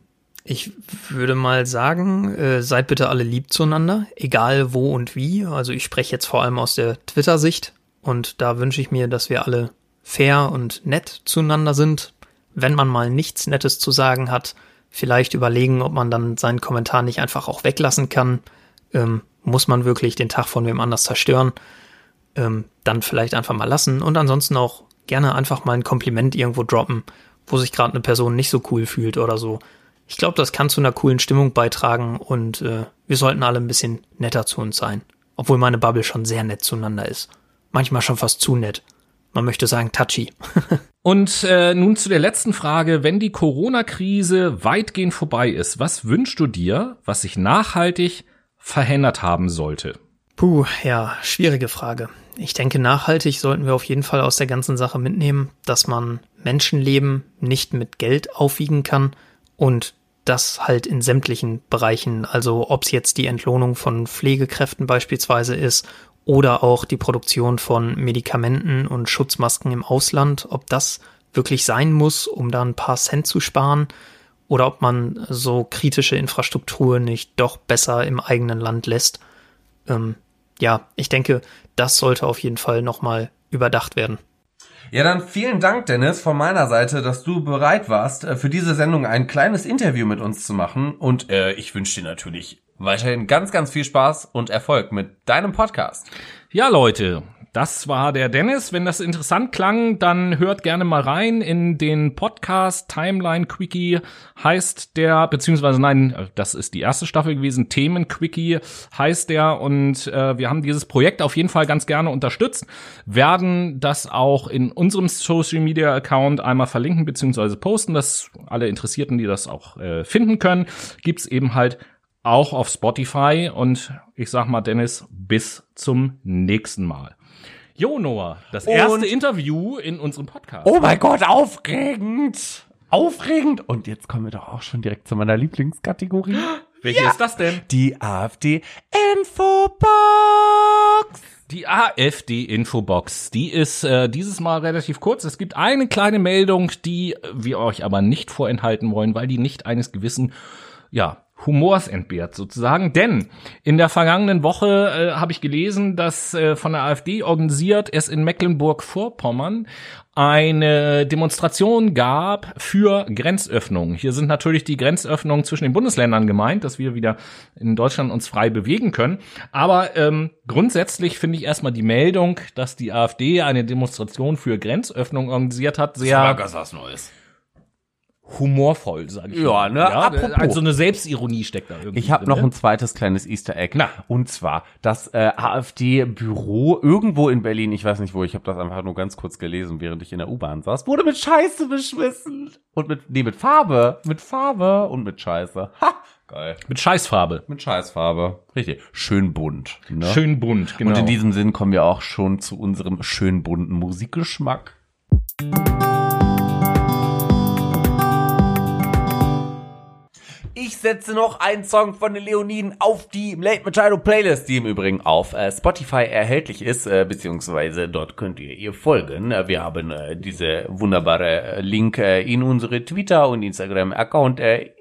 ich würde mal sagen, äh, seid bitte alle lieb zueinander, egal wo und wie. Also ich spreche jetzt vor allem aus der Twitter-Sicht und da wünsche ich mir, dass wir alle fair und nett zueinander sind. Wenn man mal nichts Nettes zu sagen hat, vielleicht überlegen, ob man dann seinen Kommentar nicht einfach auch weglassen kann. Ähm, muss man wirklich den Tag von wem anders zerstören? Ähm, dann vielleicht einfach mal lassen und ansonsten auch gerne einfach mal ein Kompliment irgendwo droppen, wo sich gerade eine Person nicht so cool fühlt oder so. Ich glaube, das kann zu einer coolen Stimmung beitragen und äh, wir sollten alle ein bisschen netter zu uns sein. Obwohl meine Bubble schon sehr nett zueinander ist. Manchmal schon fast zu nett. Man möchte sagen touchy. Und äh, nun zu der letzten Frage. Wenn die Corona-Krise weitgehend vorbei ist, was wünschst du dir, was sich nachhaltig verändert haben sollte? Puh, ja, schwierige Frage. Ich denke, nachhaltig sollten wir auf jeden Fall aus der ganzen Sache mitnehmen, dass man Menschenleben nicht mit Geld aufwiegen kann und das halt in sämtlichen Bereichen, also ob es jetzt die Entlohnung von Pflegekräften beispielsweise ist oder auch die Produktion von Medikamenten und Schutzmasken im Ausland, ob das wirklich sein muss, um da ein paar Cent zu sparen, oder ob man so kritische Infrastruktur nicht doch besser im eigenen Land lässt. Ähm, ja, ich denke, das sollte auf jeden Fall nochmal überdacht werden. Ja, dann vielen Dank, Dennis, von meiner Seite, dass du bereit warst, äh, für diese Sendung ein kleines Interview mit uns zu machen. Und äh, ich wünsche dir natürlich weiterhin ganz, ganz viel Spaß und Erfolg mit deinem Podcast. Ja, Leute, das war der Dennis. Wenn das interessant klang, dann hört gerne mal rein in den Podcast Timeline Quickie heißt der, beziehungsweise nein, das ist die erste Staffel gewesen. Themen Quickie heißt der und äh, wir haben dieses Projekt auf jeden Fall ganz gerne unterstützt, werden das auch in unserem Social Media Account einmal verlinken beziehungsweise posten, dass alle Interessierten, die das auch äh, finden können, gibt's eben halt auch auf Spotify. Und ich sag mal, Dennis, bis zum nächsten Mal. Jo, Noah, das Und- erste Interview in unserem Podcast. Oh mein Gott, aufregend. Aufregend. Und jetzt kommen wir doch auch schon direkt zu meiner Lieblingskategorie. Welche ist das denn? Die AfD Infobox. Die AfD-Infobox, die ist äh, dieses Mal relativ kurz. Es gibt eine kleine Meldung, die wir euch aber nicht vorenthalten wollen, weil die nicht eines gewissen, ja, Humors entbehrt sozusagen. Denn in der vergangenen Woche äh, habe ich gelesen, dass äh, von der AfD organisiert es in Mecklenburg-Vorpommern eine Demonstration gab für Grenzöffnungen. Hier sind natürlich die Grenzöffnungen zwischen den Bundesländern gemeint, dass wir wieder in Deutschland uns frei bewegen können. Aber ähm, grundsätzlich finde ich erstmal die Meldung, dass die AfD eine Demonstration für Grenzöffnungen organisiert hat, sehr ganz was Neues. Humorvoll, sage ich Ja, mal. ne? Apropos. Also eine Selbstironie steckt da irgendwie. Ich habe noch ne? ein zweites kleines Easter Egg. Na. Und zwar das äh, AfD-Büro irgendwo in Berlin, ich weiß nicht wo, ich habe das einfach nur ganz kurz gelesen, während ich in der U-Bahn saß, wurde mit Scheiße beschmissen. Und mit, nee, mit Farbe. Mit Farbe und mit Scheiße. Ha, geil. mit Scheißfarbe. Mit Scheißfarbe. Richtig. Schön bunt. Ne? Schön bunt, genau. Und in diesem Sinn kommen wir auch schon zu unserem schön bunten Musikgeschmack. Ich setze noch einen Song von den Leoniden auf die Late Machado Playlist, die im Übrigen auf äh, Spotify erhältlich ist, äh, beziehungsweise dort könnt ihr ihr folgen. Äh, wir haben äh, diese wunderbare äh, Link äh, in unsere Twitter- und Instagram-Account äh,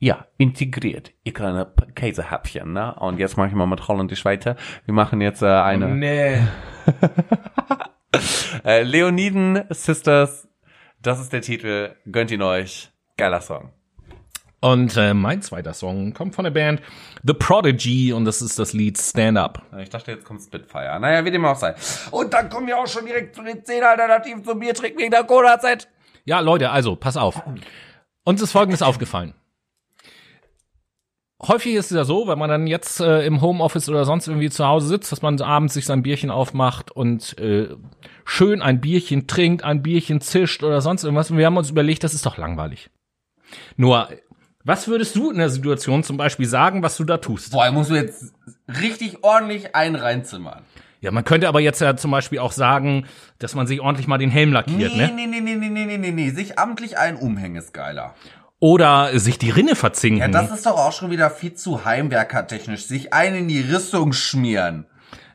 ja, integriert. Ihr kleine Käsehäppchen, ne? Und jetzt mache ich mal mit Holländisch weiter. Wir machen jetzt äh, eine Nee. äh, Leoniden Sisters. Das ist der Titel. Gönnt ihn euch. Geiler Song. Und äh, mein zweiter Song kommt von der Band The Prodigy und das ist das Lied Stand Up. Ich dachte, jetzt kommt Spitfire. Naja, wie dem auch sei. Und dann kommen wir auch schon direkt zu den 10 Alternativen zum Biertrinken wegen der Corona-Zeit. Ja, Leute, also, pass auf. Uns ist Folgendes aufgefallen. Häufig ist es ja so, wenn man dann jetzt äh, im Homeoffice oder sonst irgendwie zu Hause sitzt, dass man abends sich sein Bierchen aufmacht und äh, schön ein Bierchen trinkt, ein Bierchen zischt oder sonst irgendwas. Und wir haben uns überlegt, das ist doch langweilig. Nur, was würdest du in der Situation zum Beispiel sagen, was du da tust? Boah, musst du jetzt richtig ordentlich einen reinzimmern. Ja, man könnte aber jetzt ja zum Beispiel auch sagen, dass man sich ordentlich mal den Helm lackiert, ne? nee, nee, nee, nee, nee, nee, nee, nee. Sich amtlich einen umhängen ist geiler. Oder sich die Rinne verzinken. Ja, das ist doch auch schon wieder viel zu heimwerkertechnisch. Sich einen in die Rüstung schmieren.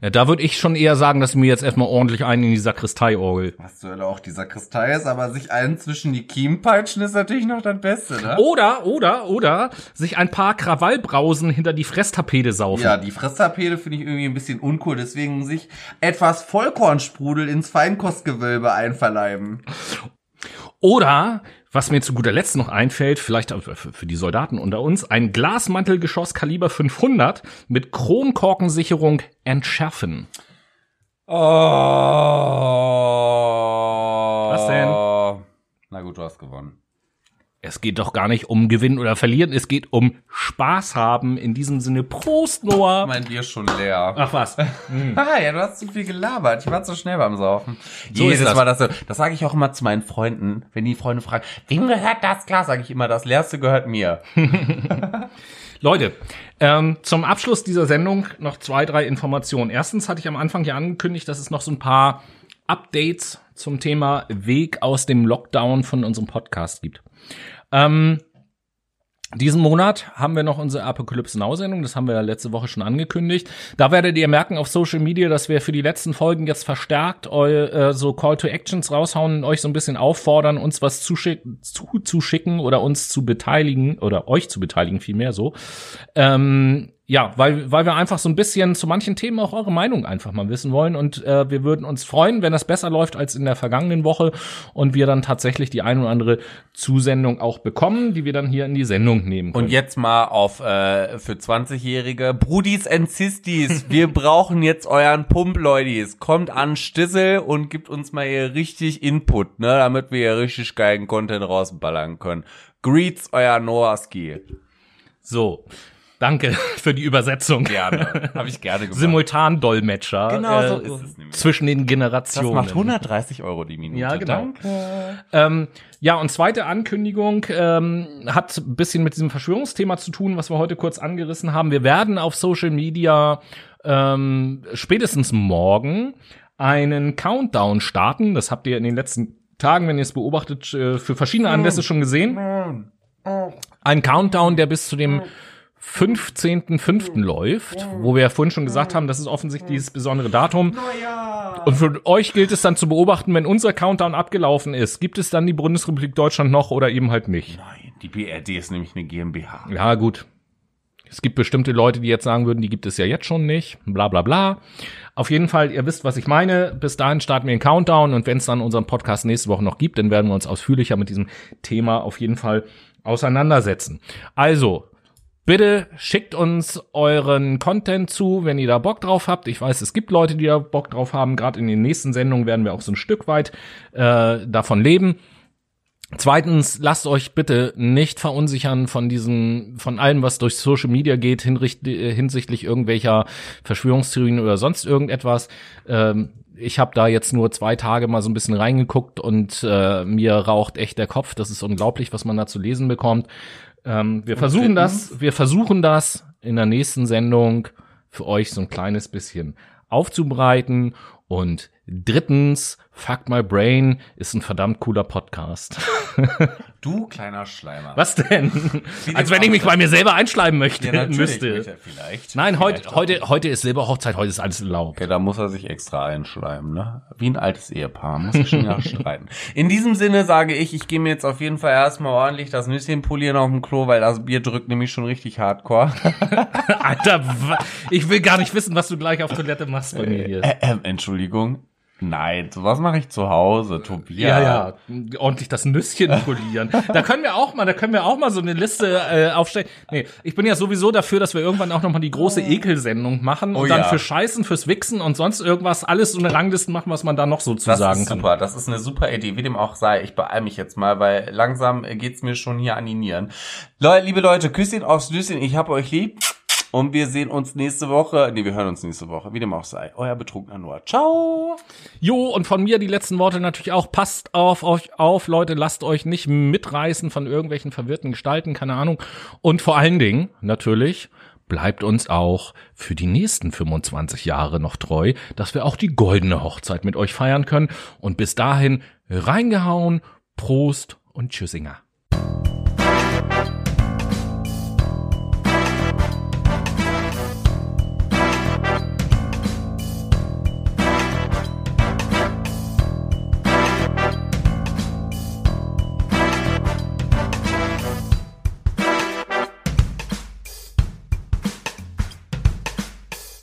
Ja, da würde ich schon eher sagen, dass ich mir jetzt erstmal ordentlich einen in die Sakristei orgel. Was soll auch dieser Kristall ist, aber sich einen zwischen die Kiemen peitschen ist natürlich noch das Beste, ne? Oder, oder, oder sich ein paar Krawallbrausen hinter die Fresstapete saufen. Ja, die Fresstapete finde ich irgendwie ein bisschen uncool, deswegen sich etwas Vollkornsprudel ins Feinkostgewölbe einverleiben. Oder, was mir zu guter Letzt noch einfällt, vielleicht auch für die Soldaten unter uns, ein Glasmantelgeschoss Kaliber 500 mit Kronkorkensicherung entschärfen. Oh. Was denn? Na gut, du hast gewonnen. Es geht doch gar nicht um Gewinnen oder Verlieren, es geht um Spaß haben. In diesem Sinne, Prost, Noah. Mein Bier ist schon leer. Ach was. Ah, ja, du hast zu viel gelabert. Ich war zu schnell beim Saufen. So Jedes ist das. Mal das so. Das sage ich auch immer zu meinen Freunden. Wenn die Freunde fragen, wem gehört das Glas, sage ich immer, das leerste gehört mir. Leute, ähm, zum Abschluss dieser Sendung noch zwei, drei Informationen. Erstens hatte ich am Anfang ja angekündigt, dass es noch so ein paar Updates zum Thema Weg aus dem Lockdown von unserem Podcast gibt. Ähm, diesen Monat haben wir noch unsere Apocalypse Now Sendung, das haben wir ja letzte Woche schon angekündigt. Da werdet ihr merken auf Social Media, dass wir für die letzten Folgen jetzt verstärkt eu, äh, so Call to Actions raushauen und euch so ein bisschen auffordern, uns was zuschicken, zuzuschicken oder uns zu beteiligen oder euch zu beteiligen vielmehr so. Ähm, ja, weil, weil wir einfach so ein bisschen zu manchen Themen auch eure Meinung einfach mal wissen wollen. Und äh, wir würden uns freuen, wenn das besser läuft als in der vergangenen Woche und wir dann tatsächlich die ein oder andere Zusendung auch bekommen, die wir dann hier in die Sendung nehmen können. Und jetzt mal auf äh, für 20-Jährige. Brudis and Sistis, wir brauchen jetzt euren Pump, Leute. Kommt an Stissel und gibt uns mal hier richtig Input, ne, damit wir hier richtig geilen Content rausballern können. Greets, euer Noaski. So. Danke für die Übersetzung. Gerne. Habe ich gerne gemacht. Simultan-Dolmetscher. Genau so äh, ist es nämlich. Zwischen den das Generationen. macht 130 Euro die Minute. Ja, genau. Danke. Ähm, ja, und zweite Ankündigung ähm, hat ein bisschen mit diesem Verschwörungsthema zu tun, was wir heute kurz angerissen haben. Wir werden auf Social Media ähm, spätestens morgen einen Countdown starten. Das habt ihr in den letzten Tagen, wenn ihr es beobachtet, äh, für verschiedene Anlässe schon gesehen. Ein Countdown, der bis zu dem 15.05. läuft, wo wir ja vorhin schon gesagt haben, das ist offensichtlich dieses besondere Datum. Und für euch gilt es dann zu beobachten, wenn unser Countdown abgelaufen ist, gibt es dann die Bundesrepublik Deutschland noch oder eben halt nicht. Nein, die BRD ist nämlich eine GmbH. Ja, gut. Es gibt bestimmte Leute, die jetzt sagen würden, die gibt es ja jetzt schon nicht, bla bla bla. Auf jeden Fall, ihr wisst, was ich meine. Bis dahin starten wir den Countdown und wenn es dann unseren Podcast nächste Woche noch gibt, dann werden wir uns ausführlicher mit diesem Thema auf jeden Fall auseinandersetzen. Also, bitte schickt uns euren Content zu, wenn ihr da Bock drauf habt. Ich weiß, es gibt Leute, die da Bock drauf haben. Gerade in den nächsten Sendungen werden wir auch so ein Stück weit äh, davon leben. Zweitens, lasst euch bitte nicht verunsichern von diesem, von allem, was durch Social Media geht, äh, hinsichtlich irgendwelcher Verschwörungstheorien oder sonst irgendetwas. Ähm, ich habe da jetzt nur zwei Tage mal so ein bisschen reingeguckt und äh, mir raucht echt der Kopf. Das ist unglaublich, was man da zu lesen bekommt. Ähm, wir versuchen das, wir versuchen das in der nächsten Sendung für euch so ein kleines bisschen aufzubereiten. Und drittens, Fuck My Brain ist ein verdammt cooler Podcast. Du kleiner Schleimer. Was denn? Wie Als wenn ich mich bei mir selber einschleimen möchte, Ja, müsste. Vielleicht. Nein, heute, Vielleicht heute, heute ist Silberhochzeit, heute ist alles erlaubt. Okay, da muss er sich extra einschleimen, ne? Wie ein altes Ehepaar, muss sich schon ja streiten. In diesem Sinne sage ich, ich gehe mir jetzt auf jeden Fall erstmal ordentlich das Nüsschen polieren auf dem Klo, weil das Bier drückt nämlich schon richtig hardcore. Alter, ich will gar nicht wissen, was du gleich auf Toilette machst bei mir hier. Äh, ähm, Entschuldigung. Nein, sowas mache ich zu Hause, Tobias. Ja, ja, ordentlich das Nüsschen polieren. da können wir auch mal, da können wir auch mal so eine Liste äh, aufstellen. Nee, ich bin ja sowieso dafür, dass wir irgendwann auch noch mal die große Ekelsendung machen und Oh dann ja. für Scheißen, fürs Wichsen und sonst irgendwas alles so eine Rangliste machen, was man da noch so zu Das sagen ist kann. super, das ist eine super Idee, wie dem auch sei. Ich beeil mich jetzt mal, weil langsam äh, geht's mir schon hier an die Nieren. Leute, liebe Leute, Küsschen aufs Nüsschen, ich hab euch lieb. Und wir sehen uns nächste Woche. Nee, wir hören uns nächste Woche, wie dem auch sei. Euer betrunkener Noah. Ciao. Jo, und von mir die letzten Worte natürlich auch. Passt auf euch auf, Leute, lasst euch nicht mitreißen von irgendwelchen verwirrten Gestalten, keine Ahnung. Und vor allen Dingen, natürlich, bleibt uns auch für die nächsten 25 Jahre noch treu, dass wir auch die goldene Hochzeit mit euch feiern können. Und bis dahin reingehauen, Prost und Tschüssinger.